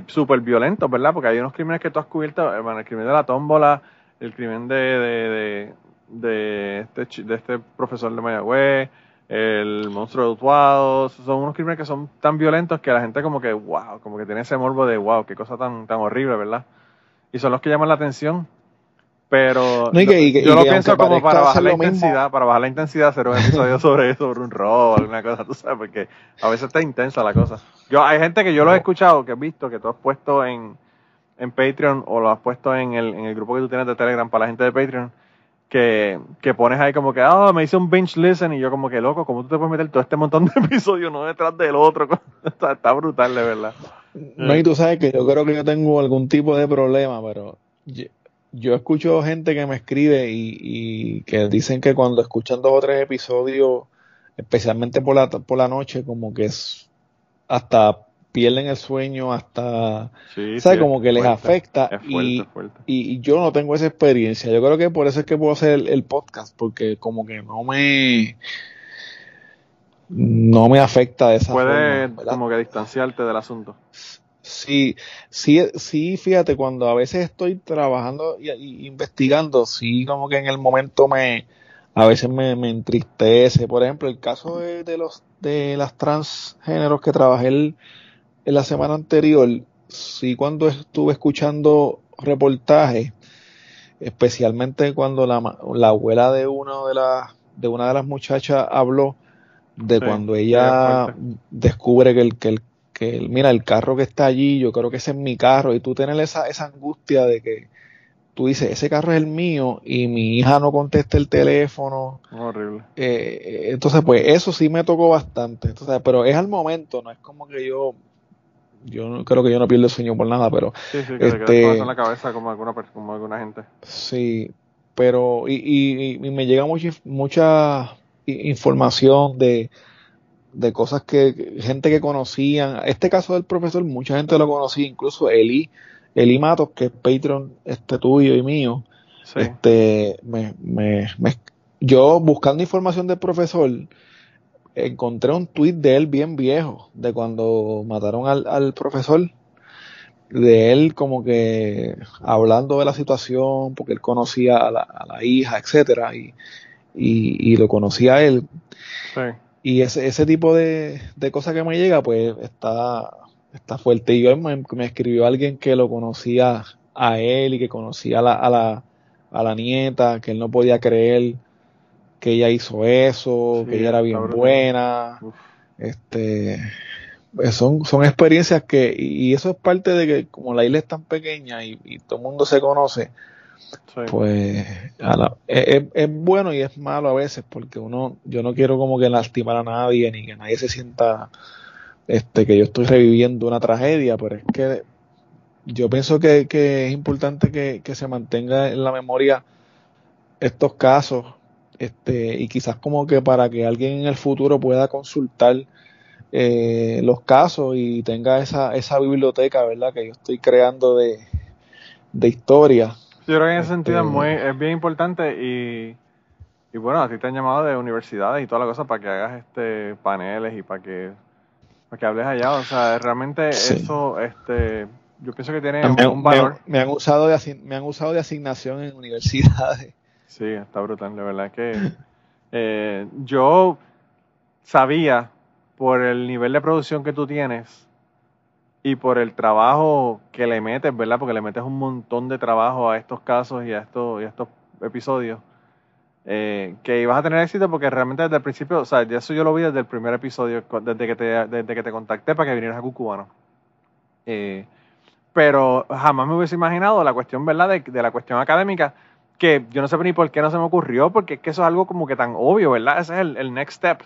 Speaker 1: súper violentos, ¿verdad? Porque hay unos crímenes que tú has cubierto, el crimen de la tómbola, el crimen de, de, de, de, este, de este profesor de Mayagüez, el monstruo de Utuado, son unos crímenes que son tan violentos que la gente como que, wow, como que tiene ese morbo de, wow, qué cosa tan, tan horrible, ¿verdad? Y son los que llaman la atención. Pero yo lo pienso como para bajar la intensidad, para bajar la intensidad, hacer un episodio sobre sobre un robo, alguna cosa, tú sabes, porque a veces está intensa la cosa. Yo Hay gente que yo lo he escuchado, que he visto, que tú has puesto en, en Patreon o lo has puesto en el, en el grupo que tú tienes de Telegram para la gente de Patreon, que, que pones ahí como que, ah, me hice un binge listen y yo como que, loco, ¿cómo tú te puedes meter todo este montón de episodios uno detrás del otro? está, brutal, de verdad.
Speaker 2: No, y tú sabes que yo creo que yo tengo algún tipo de problema, pero yo escucho gente que me escribe y, que dicen que cuando escuchan dos o tres episodios, especialmente por la, por la noche, como que es hasta pierden el sueño, hasta, sí, como que les afecta. y, y, yo no tengo esa experiencia. Yo creo que por eso es que puedo hacer el, podcast, porque como que no me no me afecta de esa
Speaker 1: Puede como que distanciarte del asunto.
Speaker 2: Sí, sí, sí, fíjate, cuando a veces estoy trabajando y, investigando, sí, como que en el momento me, a veces me, entristece. Por ejemplo, el caso de, los, de las transgéneros que trabajé en la semana anterior, sí, cuando estuve escuchando reportajes, especialmente cuando la, la abuela de uno de las, de una de las muchachas habló de cuando ella descubre que el, que el mira, el carro que está allí, yo creo que ese es mi carro, y tú tienes esa, esa angustia de que tú dices, ese carro es el mío, y mi hija no contesta el teléfono.
Speaker 1: Horrible.
Speaker 2: Eh, entonces, pues eso sí me tocó bastante. Entonces, pero es al momento, no es como que yo yo no, creo que yo no pierdo el sueño por nada, pero
Speaker 1: sí, sí, que este, en la cabeza como alguna, como alguna gente.
Speaker 2: Sí, pero y, y, y me llega mucha mucha información de de cosas que gente que conocían. Este caso del profesor, mucha gente lo conocía, incluso Eli, Eli Matos, que es Patreon este tuyo y mío. Este, me, me, yo buscando información del profesor, encontré un tweet de él bien viejo, de cuando mataron al, al profesor, de él como que hablando de la situación, porque él conocía a la, a la hija, etcétera, y, y, y, lo conocía a él. Sí. Y ese, ese tipo de, de cosas que me llega, pues está, está fuerte. Y yo me, me, escribió alguien que lo conocía a él y que conocía a la, a la, a la nieta, que él no podía creer que ella hizo eso, que ella era bien buena. Este, pues son, son experiencias que, y eso es parte de que como la isla es tan pequeña y, y todo el mundo se conoce, pues es, bueno y es malo a veces porque uno, yo no quiero como que lastimar a nadie ni que nadie se sienta este que yo estoy reviviendo una tragedia, pero es que yo pienso que, es importante que, se mantenga en la memoria estos casos este y quizás como que para que alguien en el futuro pueda consultar eh, los casos y tenga esa, esa biblioteca, ¿verdad? Que yo estoy creando de, de historia
Speaker 1: yo creo que en ese sentido es, muy, es bien importante y, y bueno, a ti te han llamado de universidades y toda la cosa para que hagas este paneles y para que, para que hables allá. O sea, realmente eso, este, yo pienso que tiene un valor.
Speaker 2: Me, han usado de, me han usado de asignación en universidades.
Speaker 1: Sí, está brutal. De verdad que eh, yo sabía por el nivel de producción que tú tienes y por el trabajo que le metes, ¿verdad? Porque le metes un montón de trabajo a estos casos y a estos, y a estos episodios. Eh, que ibas a tener éxito porque realmente desde el principio, o sea, eso yo lo vi desde el primer episodio, desde que te, desde que te contacté para que vinieras a Cucubano. Eh, pero jamás me hubiese imaginado la cuestión, ¿verdad? De, la cuestión académica, que yo no sé ni por qué no se me ocurrió, porque es que eso es algo como que tan obvio, ¿verdad? Ese es el, el next step.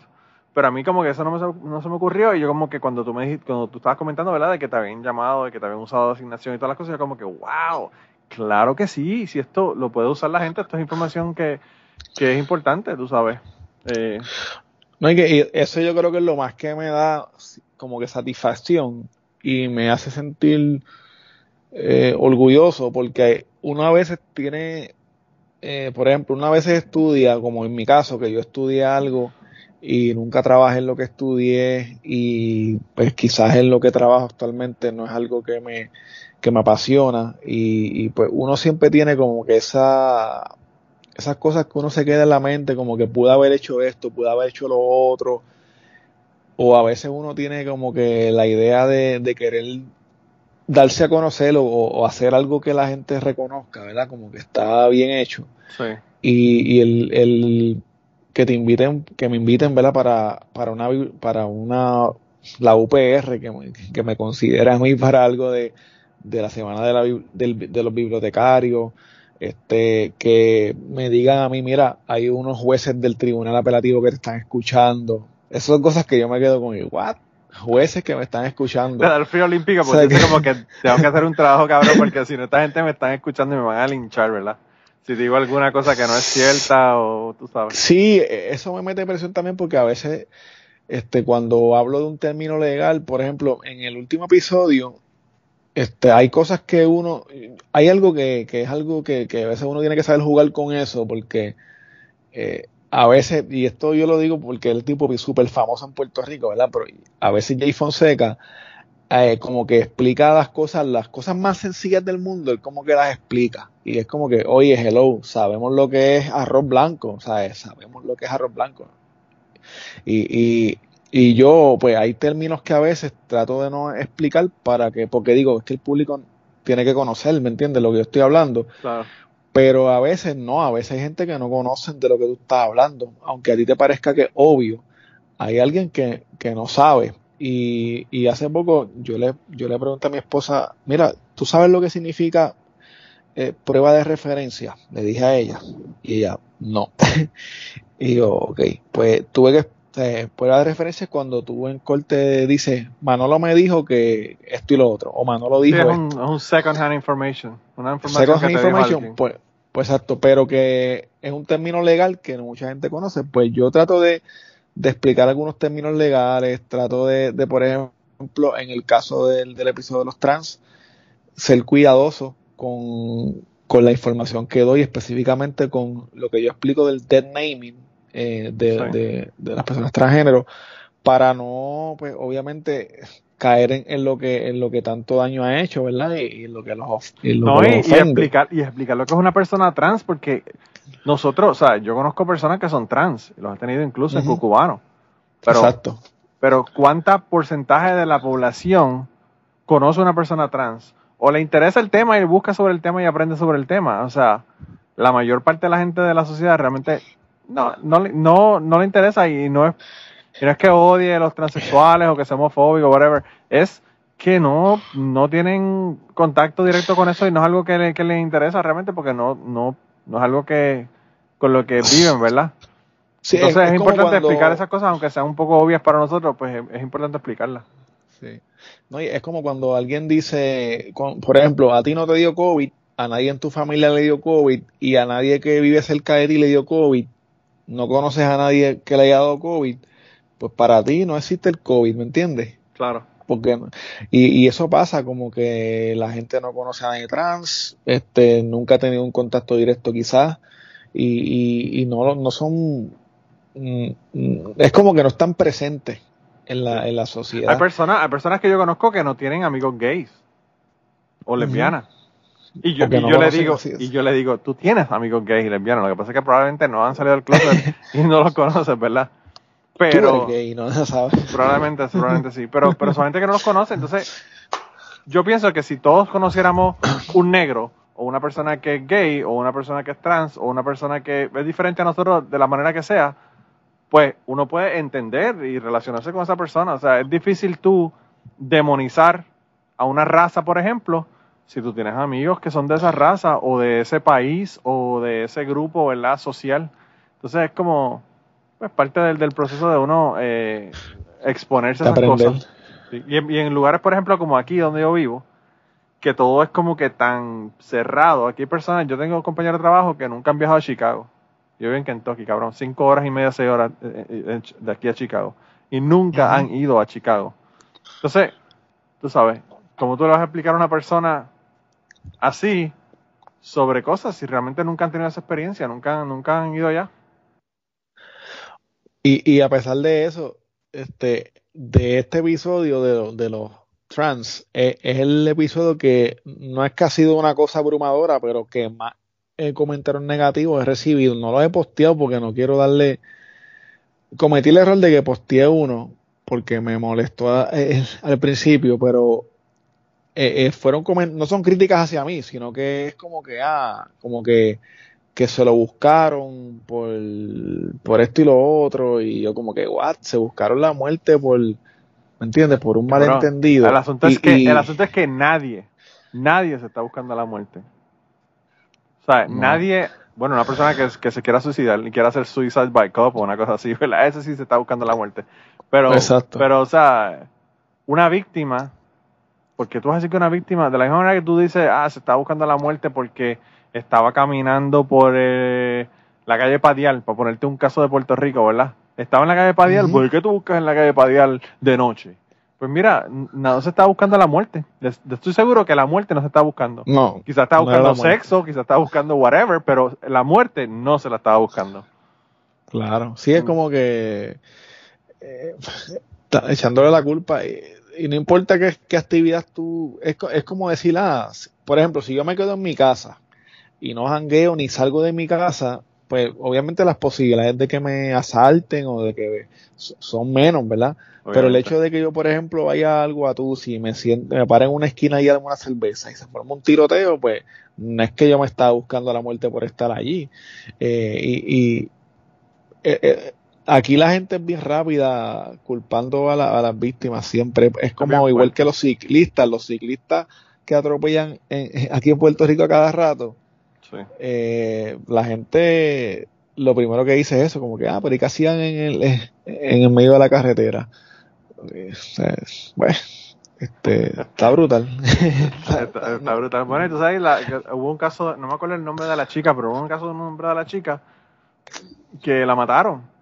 Speaker 1: Pero a mí como que eso no, me, se me ocurrió y yo como que cuando tú me dijiste, cuando tú estabas comentando, ¿verdad? De que te habían llamado, de que te habían usado asignación y todas las cosas, yo como que, wow, claro que sí, si esto lo puede usar la gente, esto es información que, que es importante, tú sabes. Eh,
Speaker 2: no, y que eso yo creo que es lo más que me da como que satisfacción y me hace sentir eh, orgulloso porque una vez tiene, eh, por ejemplo, una vez estudia, como en mi caso, que yo estudié algo y nunca trabajé en lo que estudié y pues quizás en lo que trabajo actualmente no es algo que me, que me apasiona y, pues uno siempre tiene como que esa, esas cosas que uno se queda en la mente como que pude haber hecho esto, pude haber hecho lo otro o a veces uno tiene como que la idea de, de querer darse a conocer o, hacer algo que la gente reconozca, ¿verdad? Como que está bien hecho. Sí. Y, y el, el que te inviten, que me inviten, ¿verdad? Para, para una, para una, la UPR, que me, que me considera a mí para algo de, de la semana de, la, de los bibliotecarios, este, que me digan a mí, mira, hay unos jueces del tribunal apelativo que te están escuchando. Esas son cosas que yo me quedo con, ¿what? jueces que me están escuchando.
Speaker 1: Te da el frío olímpico porque o como que tengo que hacer un trabajo cabrón porque si no esta gente me están escuchando y me van a linchar, ¿verdad? Si digo alguna cosa que no es cierta o tú sabes.
Speaker 2: Sí, eso me mete presión también porque a veces este cuando hablo de un término legal, por ejemplo, en el último episodio este, hay cosas que uno, hay algo que, que es algo que, que, a veces uno tiene que saber jugar con eso, porque eh, a veces, y esto yo lo digo porque el tipo es súper famoso en Puerto Rico, ¿verdad? Pero a veces Jay Fonseca eh, como que explica las cosas, las cosas más sencillas del mundo, él como que las explica. Y es como que, oye, hello, sabemos lo que es arroz blanco, ¿sabes? Sabemos lo que es arroz blanco. Y, y, y yo, pues hay términos que a veces trato de no explicar para que, porque digo, es que el público tiene que conocer, ¿me entiendes? Lo que yo estoy hablando. Claro. Pero a veces no, a veces hay gente que no conocen de lo que tú estás hablando, aunque a ti te parezca que es obvio, hay alguien que, que no sabe. Y, y hace poco yo le, yo le pregunté a mi esposa, mira, ¿tú sabes lo que significa eh, prueba de referencia? Le dije a ella. Y ella, no. y yo, ok, pues tuve que eh, prueba de referencia es cuando tú en corte dices, Manolo me dijo que esto y lo otro, o Manolo dijo.
Speaker 1: es, un, second hand information. Una información second hand information,
Speaker 2: pues, pues exacto, pero que es un término legal que mucha gente conoce. Pues yo trato de, explicar algunos términos legales, trato de, por ejemplo, en el caso del, episodio de los trans, ser cuidadoso con, la información que doy, específicamente con lo que yo explico del dead naming eh, de, las personas transgénero, para no, pues obviamente, caer en, lo que en lo que tanto daño ha hecho, ¿verdad? Y, en lo que los,
Speaker 1: no, y, explicar y explicar lo que es una persona trans porque nosotros, o sea, yo conozco personas que son trans, los he tenido incluso en Cucubano. Pero, Exacto. Pero ¿cuánta porcentaje de la población conoce una persona trans? O le interesa el tema y busca sobre el tema y aprende sobre el tema. O sea, la mayor parte de la gente de la sociedad realmente no, no, no, no le interesa y no es y no es que odie a los transexuales o que sea homofóbico, whatever. Es que no, no tienen contacto directo con eso y no es algo que, le, que les interesa realmente porque no, no, no es algo que con lo que viven, ¿verdad? Entonces es, importante explicar esas cosas, aunque sean un poco obvias para nosotros, pues es, importante explicarlas.
Speaker 2: Sí. No, es como cuando alguien dice, por ejemplo, a ti no te dio COVID, a nadie en tu familia le dio COVID y a nadie que vive cerca de ti le dio COVID, no conoces a nadie que le haya dado COVID, pues para ti no existe el COVID, ¿me entiendes?
Speaker 1: Claro.
Speaker 2: Porque, y, eso pasa como que la gente no conoce a nadie trans, este, nunca ha tenido un contacto directo quizás, y, y, no, no son, mm, es como que no están presentes en la, en la sociedad.
Speaker 1: Hay personas, hay personas que yo conozco que no tienen amigos gays o lesbianas. Y yo, yo le digo, y yo le digo, tú tienes amigos gays y lesbianos, lo que pasa es que probablemente no han salido del closet y no los conoces, ¿verdad? Pero
Speaker 2: gay, no sabes.
Speaker 1: Probablemente, probablemente sí, pero pero son gente que no los conoce, entonces yo pienso que si todos conociéramos un negro o una persona que es gay o una persona que es trans o una persona que es diferente a nosotros de la manera que sea, pues uno puede entender y relacionarse con esa persona, o sea, es difícil tú demonizar a una raza, por ejemplo, si tú tienes amigos que son de esa raza o de ese país o de ese grupo, ¿verdad? Social. Entonces es como, pues parte del, del proceso de uno eh, exponerse a esas cosas. Y, en, lugares, por ejemplo, como aquí donde yo vivo, que todo es como que tan cerrado. Aquí hay personas, yo tengo compañeros de trabajo que nunca han viajado a Chicago. Yo vivo en Kentucky, cabrón, cinco horas y media, seis horas eh, eh, de aquí a Chicago. Y nunca han ido a Chicago. Entonces, tú sabes, como tú le vas a explicar a una persona así sobre cosas si realmente nunca han tenido esa experiencia, nunca, nunca han ido allá.
Speaker 2: Y, y a pesar de eso, este, de este episodio de, los trans, eh, es, el episodio que no es que ha sido una cosa abrumadora, pero que más eh, comentarios negativos he recibido. No los he posteado porque no quiero darle. Cometí el error de que posteé uno porque me molestó eh, al principio, pero eh, eh, fueron no son críticas hacia mí, sino que es como que, ah, como que, que se lo buscaron por, por esto y lo otro, y yo como que, what, se buscaron la muerte por, ¿me entiendes? Por un malentendido.
Speaker 1: El asunto, es que, el asunto es que nadie, nadie se está buscando la muerte. O sea, nadie, bueno, una persona que, que, se quiera suicidar y quiera hacer suicide by cop o una cosa así, ¿verdad? Ese sí se está buscando la muerte. Pero, pero, o sea, una víctima, porque tú vas a decir que una víctima, de la misma manera que tú dices, ah, se está buscando la muerte porque estaba caminando por eh, la calle Padial, para ponerte un caso de Puerto Rico, ¿verdad? Estaba en la calle Padial, ¿por qué tú buscas en la calle Padial de noche? Pues mira, no se está buscando la muerte. Estoy seguro que la muerte no se está buscando.
Speaker 2: No.
Speaker 1: Quizás está buscando sexo, quizás está buscando whatever, pero la muerte no se la estaba buscando.
Speaker 2: Claro, sí es como que eh, echándole la culpa y, no importa qué, qué, actividad tú, es, es como decir, ah, por ejemplo, si yo me quedo en mi casa y no jangueo ni salgo de mi casa, pues obviamente las posibilidades de que me asalten o de que son menos, ¿verdad? Pero el hecho de que yo, por ejemplo, vaya a algo a tú, si me siento, me pare en una esquina y hago una cerveza y se forma un tiroteo, pues no es que yo me estaba buscando la muerte por estar allí. Eh, y, eh, eh, aquí la gente es bien rápida culpando a, las víctimas siempre. Es como igual que los ciclistas, los ciclistas que atropellan aquí en Puerto Rico a cada rato eh, la gente lo primero que dice es eso, como que, ah, pero ¿y qué hacían en el, en el medio de la carretera? Eh, bueno, este, está brutal.
Speaker 1: está, brutal. Bueno, tú sabes, hubo un caso, no me acuerdo el nombre de la chica, pero hubo un caso de un nombre de la chica que la mataron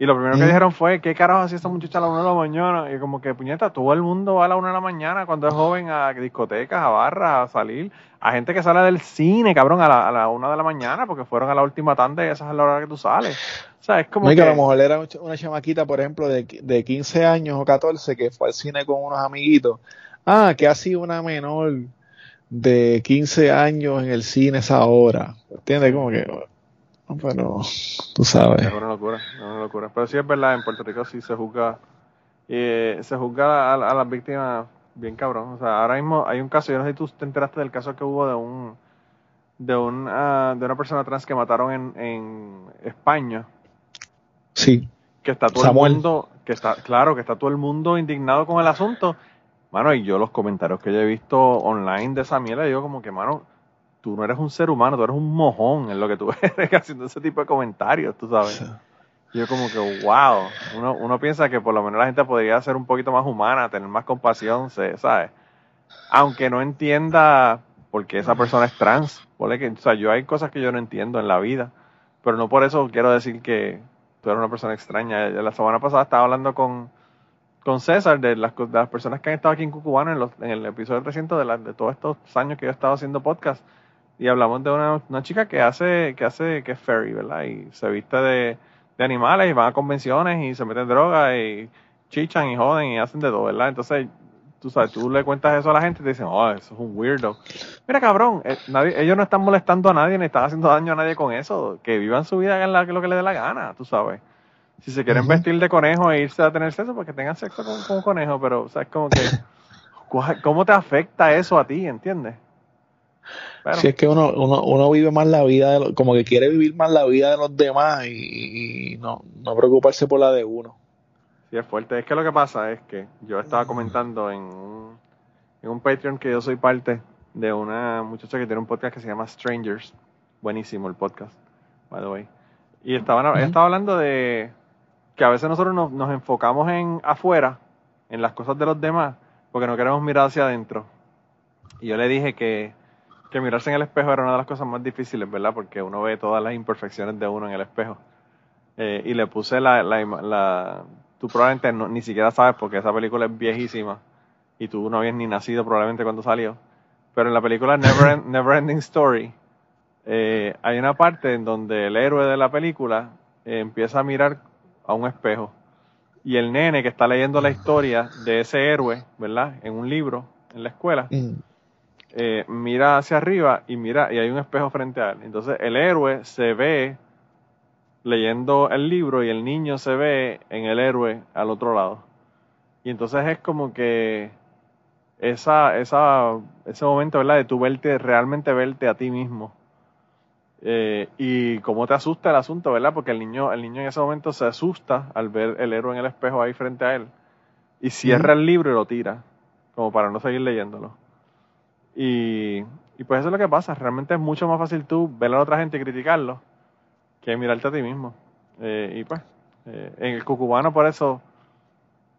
Speaker 1: y lo primero que dijeron fue, ¿qué carajo hacía esta muchacha a la una de la mañana? Y como que, puñeta, todo el mundo va a la una de la mañana cuando es joven a discotecas, a barras, a salir. A gente que sale del cine, cabrón, a la, a la una de la mañana porque fueron a la última tanda y esa es la hora que tú sales. O sea, es como
Speaker 2: que... a lo mejor era una chamaquita, por ejemplo, de, de 15 años o 14 que fue al cine con unos amiguitos. Ah, que ha sido una menor de 15 años en el cine esa hora. ¿Entiendes? Como que pero tú sabes.
Speaker 1: Es una locura, es una locura. Pero sí es verdad, en Puerto Rico sí se juzga, eh, se juzga a, las víctimas bien cabrón. O sea, ahora mismo hay un caso, yo no sé si tú te enteraste del caso que hubo de un de un de una persona trans que mataron en, en España.
Speaker 2: Sí.
Speaker 1: Que está todo el mundo, que está, claro, que está todo el mundo indignado con el asunto. Mano, y yo los comentarios que yo he visto online de esa mierda, yo como que, mano, tú no eres un ser humano, tú eres un mojón en lo que tú eres haciendo ese tipo de comentarios, tú sabes. yo como que, wow, uno, uno piensa que por lo menos la gente podría ser un poquito más humana, tener más compasión, ¿sabes? Aunque no entienda por qué esa persona es trans. Que, o sea, yo hay cosas que yo no entiendo en la vida, pero no por eso quiero decir que tú eres una persona extraña. La semana pasada estaba hablando con, con César de las, de las personas que han estado aquí en Cucubano en, los, en el episodio 300 de, de todos estos años que yo he estado haciendo podcast y hablamos de una, una, chica que hace, que hace, que es fairy, ¿verdad? Y se viste de, de animales y van a convenciones y se meten droga y chichan y joden y hacen de todo, ¿verdad? Entonces, tú sabes, tú le cuentas eso a la gente y te dicen, oh, eso es un weirdo. Mira, cabrón, eh, nadie, ellos no están molestando a nadie ni están haciendo daño a nadie con eso. Que vivan su vida en la, lo que les dé la gana, tú sabes. Si se quieren vestir de conejo e irse a tener sexo, pues que tengan sexo con, con un conejo, pero, o sea, es como que, ¿cómo te afecta eso a ti, entiendes?
Speaker 2: Si es que uno, uno, uno vive más la vida, de como que quiere vivir más la vida de los demás y, no, no preocuparse por la de uno.
Speaker 1: Sí, es fuerte. Es que lo que pasa es que yo estaba comentando en un, en un Patreon que yo soy parte de una muchacha que tiene un podcast que se llama Strangers. Buenísimo el podcast, by the way. Y estaban, estaba hablando de que a veces nosotros nos, nos enfocamos en afuera, en las cosas de los demás, porque no queremos mirar hacia adentro. Y yo le dije que que mirarse en el espejo era una de las cosas más difíciles, ¿verdad? Porque uno ve todas las imperfecciones de uno en el espejo. Eh, y le puse la, la, la tú probablemente ni siquiera sabes porque esa película es viejísima y tú no habías ni nacido probablemente cuando salió. Pero en la película Never, Never Ending Story eh, hay una parte en donde el héroe de la película eh, empieza a mirar a un espejo y el nene que está leyendo la historia de ese héroe, ¿verdad? En un libro en la escuela. Eh, mira hacia arriba y mira, y hay un espejo frente a él. Entonces el héroe se ve leyendo el libro y el niño se ve en el héroe al otro lado. Y entonces es como que esa, esa, ese momento, ¿verdad? De tu verte, realmente verte a ti mismo. Eh, y cómo te asusta el asunto, ¿verdad? Porque el niño, el niño en ese momento se asusta al ver el héroe en el espejo ahí frente a él. Y cierra el libro y lo tira, como para no seguir leyéndolo. Y, pues eso es lo que pasa. Realmente es mucho más fácil tú ver a otra gente y criticarlo que mirarte a ti mismo. Eh, y pues, eh, en el cucubano, por eso,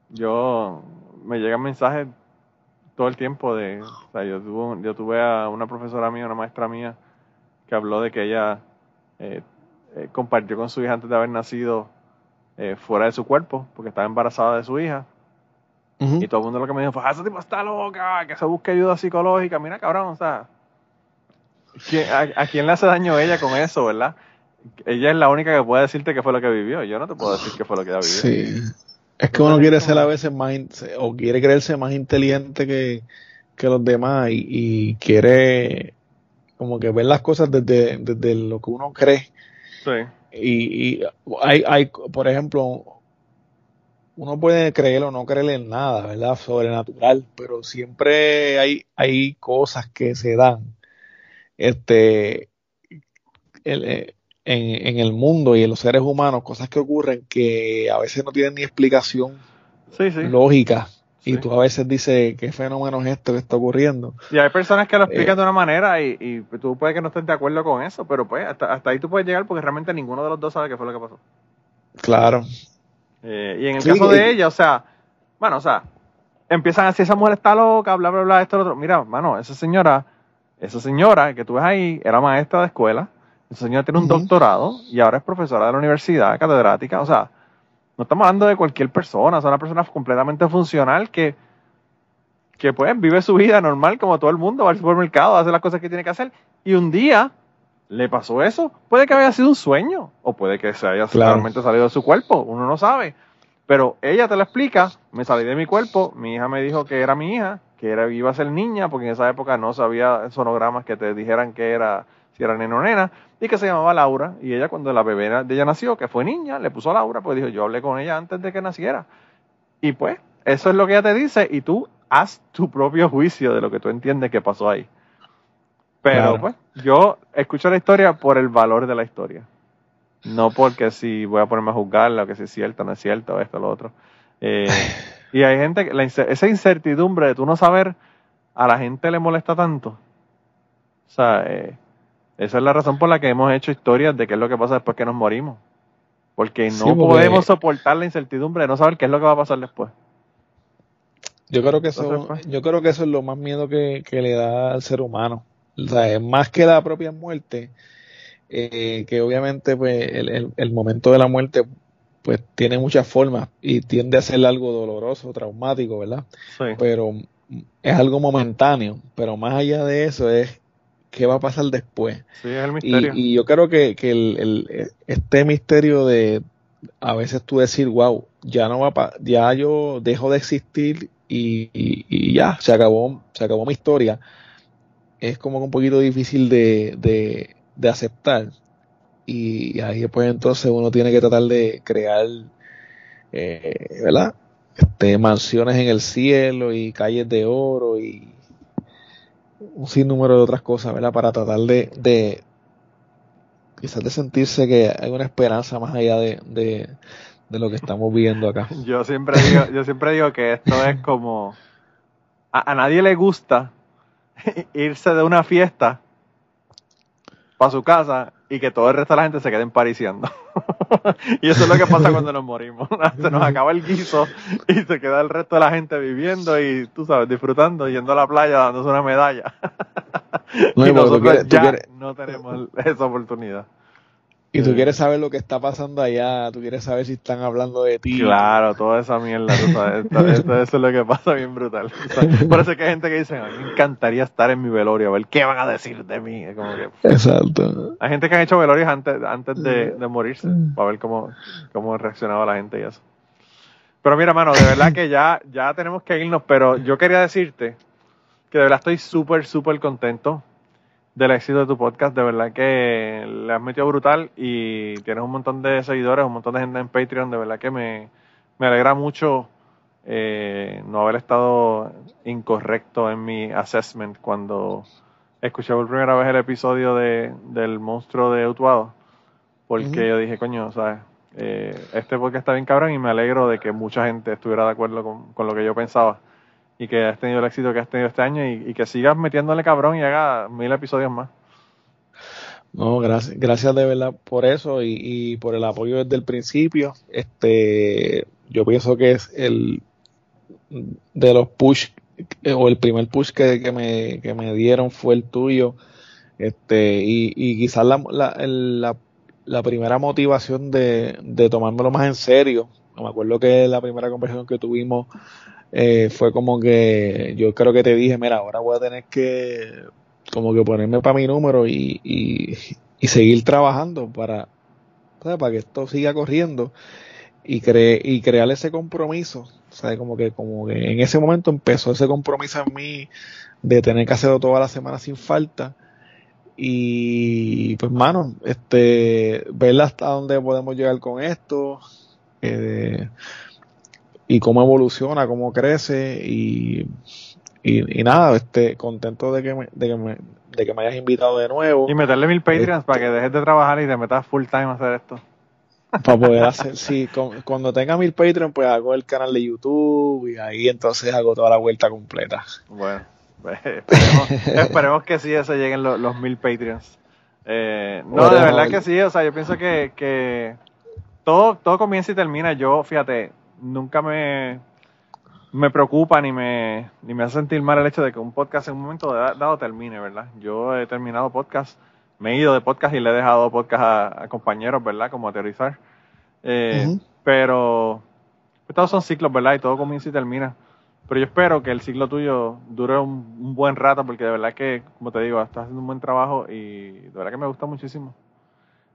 Speaker 1: yo me llegan mensajes todo el tiempo de, o sea, yo tuve, yo tuve a una profesora mía, una maestra mía, que habló de que ella eh, eh, compartió con su hija antes de haber nacido fuera de su cuerpo, porque estaba embarazada de su hija. Y todo el mundo lo que me dijo fue, ah, ese tipo está loca, que se busque ayuda psicológica. Mira, cabrón, o sea, a, quién le hace daño ella con eso, verdad? Ella es la única que puede decirte qué fue lo que vivió. Yo no te puedo decir qué fue lo que ella vivió.
Speaker 2: Sí. Es que uno quiere ser a veces más, o quiere creerse más inteligente que, los demás y, quiere como que ver las cosas desde, desde lo que uno cree.
Speaker 1: Sí.
Speaker 2: Y, y hay, hay, por ejemplo, uno puede creer o no creer en nada, ¿verdad? Sobrenatural, pero siempre hay, hay cosas que se dan. Este, el, eh, en, el mundo y en los seres humanos cosas que ocurren que a veces no tienen ni explicación lógica. Y tú a veces dices, ¿qué fenómeno es esto que está ocurriendo?
Speaker 1: Y hay personas que lo explican eh, de una manera y, y, tú puedes que no estés de acuerdo con eso, pero pues hasta, hasta, ahí tú puedes llegar porque realmente ninguno de los dos sabe qué fue lo que pasó.
Speaker 2: Claro.
Speaker 1: Eh, y en el caso de ella, o sea, bueno, o sea, empiezan a decir, esa mujer está loca, bla, bla, bla, esto, lo otro. Mira, mano, esa señora, esa señora que tú ves ahí era maestra de escuela, esa señora tiene un doctorado y ahora es profesora de la universidad, catedrática. O sea, no estamos hablando de cualquier persona, es una persona completamente funcional que, que pues vive su vida normal como todo el mundo, va al supermercado, hace las cosas que tiene que hacer. Y un día le pasó eso. Puede que haya sido un sueño o puede que se haya realmente salido de su cuerpo, uno no sabe. Pero ella te lo explica, me salí de mi cuerpo, mi hija me dijo que era mi hija, que era, iba a ser niña, porque en esa época no sabía sonogramas que te dijeran que era si era nena o nena, y que se llamaba Laura. Y ella, cuando la bebé de ella nació, que fue niña, le puso Laura, pues dijo, yo hablé con ella antes de que naciera. Y pues, eso es lo que ella te dice, y tú haz tu propio juicio de lo que tú entiendes que pasó ahí. Pero pues, yo escucho la historia por el valor de la historia. No porque si voy a ponerme a juzgarla, o que si es cierto, no es cierto, esto, o lo otro. Eh, y hay gente que esa incertidumbre de tú no saber, a la gente le molesta tanto. O sea, eh, esa es la razón por la que hemos hecho historias de qué es lo que pasa después que nos morimos. Porque no podemos soportar la incertidumbre de no saber qué es lo que va a pasar después.
Speaker 2: Yo creo que eso, pues, yo creo que eso es lo más miedo que, le da al ser humano. O sea, es más que la propia muerte, eh, que obviamente pues el, momento de la muerte pues tiene muchas formas y tiende a ser algo doloroso, traumático, ¿verdad? Pero es algo momentáneo, pero más allá de eso es qué va a pasar después.
Speaker 1: Sí, es el misterio.
Speaker 2: Y, yo creo que, que el, este misterio de a veces tú decir, wow, ya no va ya yo dejo de existir y, y, ya, se acabó, se acabó mi historia, es como un poquito difícil de, de, de aceptar. Y ahí después entonces uno tiene que tratar de crear, eh, ¿verdad? Este, mansiones en el cielo y calles de oro y un sinnúmero de otras cosas, ¿verdad? Para tratar de, de quizás de sentirse que hay una esperanza más allá de, de, lo que estamos viendo acá.
Speaker 1: Yo siempre digo, yo siempre digo que esto es como a, nadie le gusta irse de una fiesta para su casa y que todo el resto de la gente se quede pariciando. y eso es lo que pasa cuando nos morimos. se nos acaba el guiso y se queda el resto de la gente viviendo y, tú sabes, disfrutando, yendo a la playa, dándose una medalla. y nosotros ya no tenemos esa oportunidad.
Speaker 2: Y tú quieres saber lo que está pasando allá, tú quieres saber si están hablando de ti.
Speaker 1: Claro, toda esa mierda, eso es lo que pasa bien brutal. por eso es que hay gente que dice, a mí me encantaría estar en mi velorio, a ver qué van a decir de mí. Como que,
Speaker 2: Exacto.
Speaker 1: Hay gente que han hecho velorios antes, antes de, morirse, para ver cómo, cómo reaccionaba la gente y eso. Pero mira, mano, de verdad que ya, ya tenemos que irnos, pero yo quería decirte que de verdad estoy súper, súper contento del éxito de tu podcast. De verdad que le has metido brutal y tienes un montón de seguidores, un montón de gente en Patreon. De verdad que me, alegra mucho eh, no haber estado incorrecto en mi assessment cuando escuché por primera vez el episodio de, del monstruo de Utuado. Porque yo dije, coño, ¿sabes? Eh, este podcast está bien cabrón y me alegro de que mucha gente estuviera de acuerdo con, con lo que yo pensaba y que has tenido el éxito que has tenido este año y, que sigas metiéndole cabrón y haga mil episodios más.
Speaker 2: No, gracias, gracias de verdad por eso y, por el apoyo desde el principio. Este, yo pienso que es el, de los push o el primer push que, me, que me dieron fue el tuyo. Este, y, quizás la, la, la, primera motivación de, de tomármelo más en serio. Me acuerdo que la primera conversación que tuvimos eh, fue como que yo creo que te dije, mira, ahora voy a tener que como que ponerme para mi número y, y, y seguir trabajando para, para que esto siga corriendo y, cre y crear ese compromiso. Sea, como que, como que en ese momento empezó ese compromiso en mí de tener que hacerlo toda la semana sin falta. Y pues, mano, este, ver hasta dónde podemos llegar con esto. Eh, y cómo evoluciona, cómo crece y, y, nada, este, contento de que, me, de, que me, de que me hayas invitado de nuevo.
Speaker 1: Y meterle mil Patreons para que dejes de trabajar y te metas full time a hacer esto.
Speaker 2: Para poder hacer, sí, cuando tenga mil Patreons, pues hago el canal de YouTube y ahí entonces hago toda la vuelta completa.
Speaker 1: Bueno, pues, esperemos, que sí, se lleguen los, mil Patreons. Eh, no, de verdad que sí, o sea, yo pienso que, que todo, todo comienza y termina. Yo, fíjate, nunca me, me preocupa ni me, ni me hace sentir mal el hecho de que un podcast en un momento dado termine, ¿verdad? Yo he terminado podcast, me he ido de podcast y le he dejado podcast a, compañeros, ¿verdad? Como aterrizar. Eh, Pero todos son ciclos, ¿verdad? Y todo comienza y termina. Pero yo espero que el ciclo tuyo dure un, buen rato porque de verdad que, como te digo, estás haciendo un buen trabajo y de verdad que me gusta muchísimo.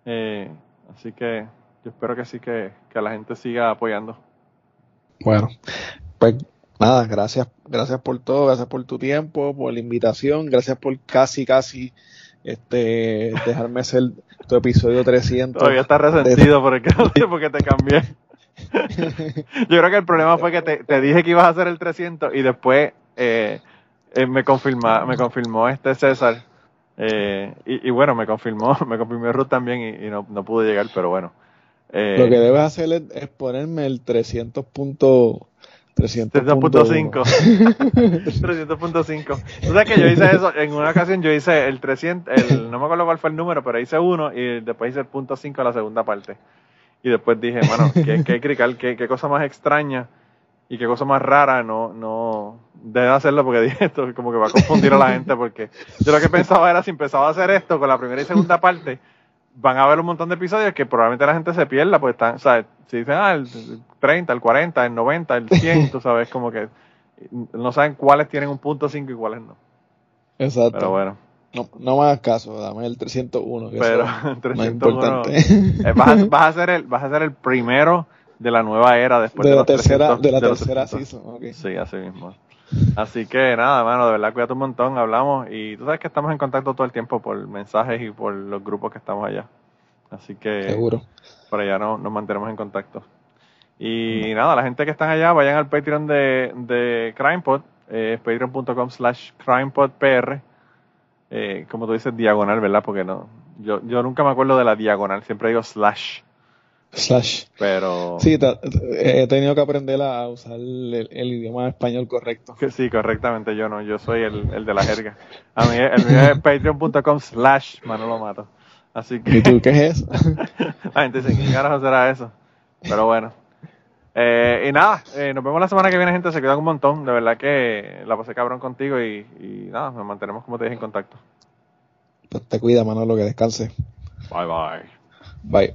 Speaker 1: Eh, así que yo espero que sí, que, que la gente siga apoyando.
Speaker 2: Bueno, pues nada, gracias, gracias por todo, gracias por tu tiempo, por la invitación, gracias por casi, casi este dejarme hacer tu episodio 300.
Speaker 1: Todavía estás resentido por porque te cambié. Yo creo que el problema fue que te, dije que ibas a hacer el 300 y después eh, eh, me, confirma, me confirmó este César. Eh, y, bueno, me confirmó, me confirmó Ruth también y, no, no pude llegar, pero bueno.
Speaker 2: Eh, Lo que debes hacer es, ponerme el 300 punto
Speaker 1: 300.5 300.5 Tú sabes que yo hice eso, en una ocasión yo hice el 300, el, no me acuerdo cuál fue el número, pero hice uno y después hice el punto 5 a la segunda parte. Y después dije, mano, qué, qué, qué, qué cosa más extraña y qué cosa más rara, no, no, debe hacerlo porque dije esto, como que va a confundir a la gente porque yo lo que pensaba era si empezaba a hacer esto con la primera y segunda parte, van a haber un montón de episodios que probablemente la gente se pierda, porque están, o si dicen, ah, el 30, el 40, el 90, el 100, tú sabes, como que no saben cuáles tienen un punto 5 y cuáles no.
Speaker 2: Exacto.
Speaker 1: Pero bueno.
Speaker 2: No, no me hagas caso, dame el 301. Que
Speaker 1: Pero el 301 eh, vas, a, vas, a ser el, vas a ser el primero de la nueva era después de,
Speaker 2: de
Speaker 1: la
Speaker 2: tercera, de la tercera season.
Speaker 1: Sí, así mismo. Así que nada, mano, de verdad cuídate un montón, hablamos y tú sabes que estamos en contacto todo el tiempo por mensajes y por los grupos que estamos allá. Así que
Speaker 2: Seguro.
Speaker 1: por allá no, nos mantenemos en contacto. Y nada, la gente que están allá, vayan al Patreon de, de CrimePod, eh, patreon.com slash CrimePodPR. Eh, como tú dices, diagonal, ¿verdad? Porque no, yo, yo nunca me acuerdo de la diagonal, siempre digo slash.
Speaker 2: Slash.
Speaker 1: Pero.
Speaker 2: Sí, he tenido que aprender a usar el, idioma español correcto.
Speaker 1: Sí, correctamente. Yo no, yo soy el, el de la jerga. A mí, el mío es patreon.com slash Manolo Mato. Así que.
Speaker 2: ¿Y tú qué es eso?
Speaker 1: la gente dice, ¿qué carajo será eso? Pero bueno. Eh, y nada, eh, nos vemos la semana que viene, gente. Se cuidan un montón. De verdad que la pasé cabrón contigo y, y nada, nos mantenemos como te dije en contacto.
Speaker 2: Pues te cuida, Manolo, que descanse.
Speaker 1: Bye, bye.
Speaker 2: Bye.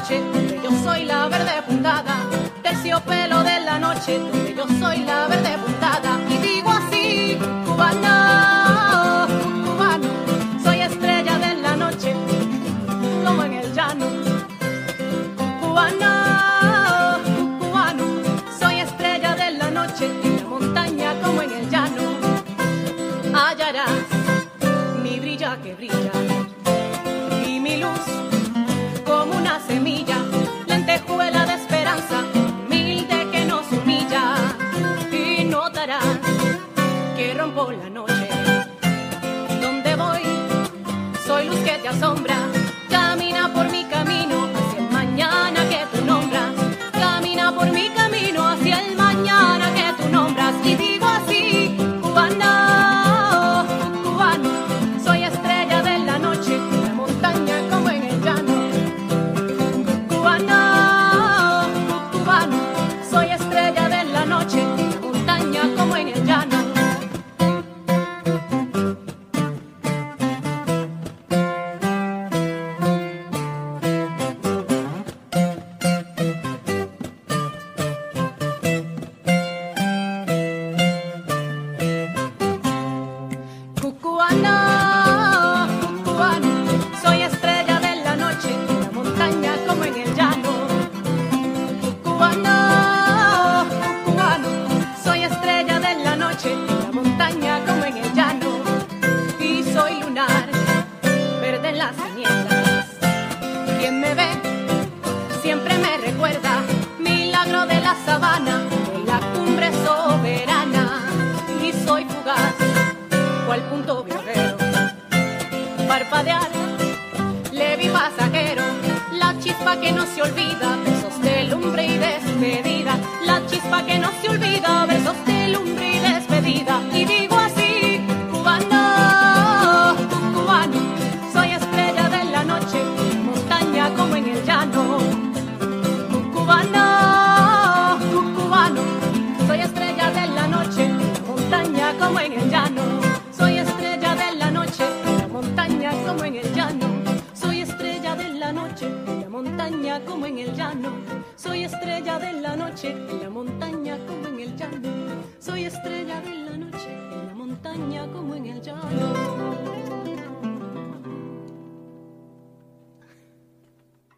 Speaker 3: noche, yo soy la verde puntada. Terciopelo de la noche, donde yo soy la verde puntada. Y digo así.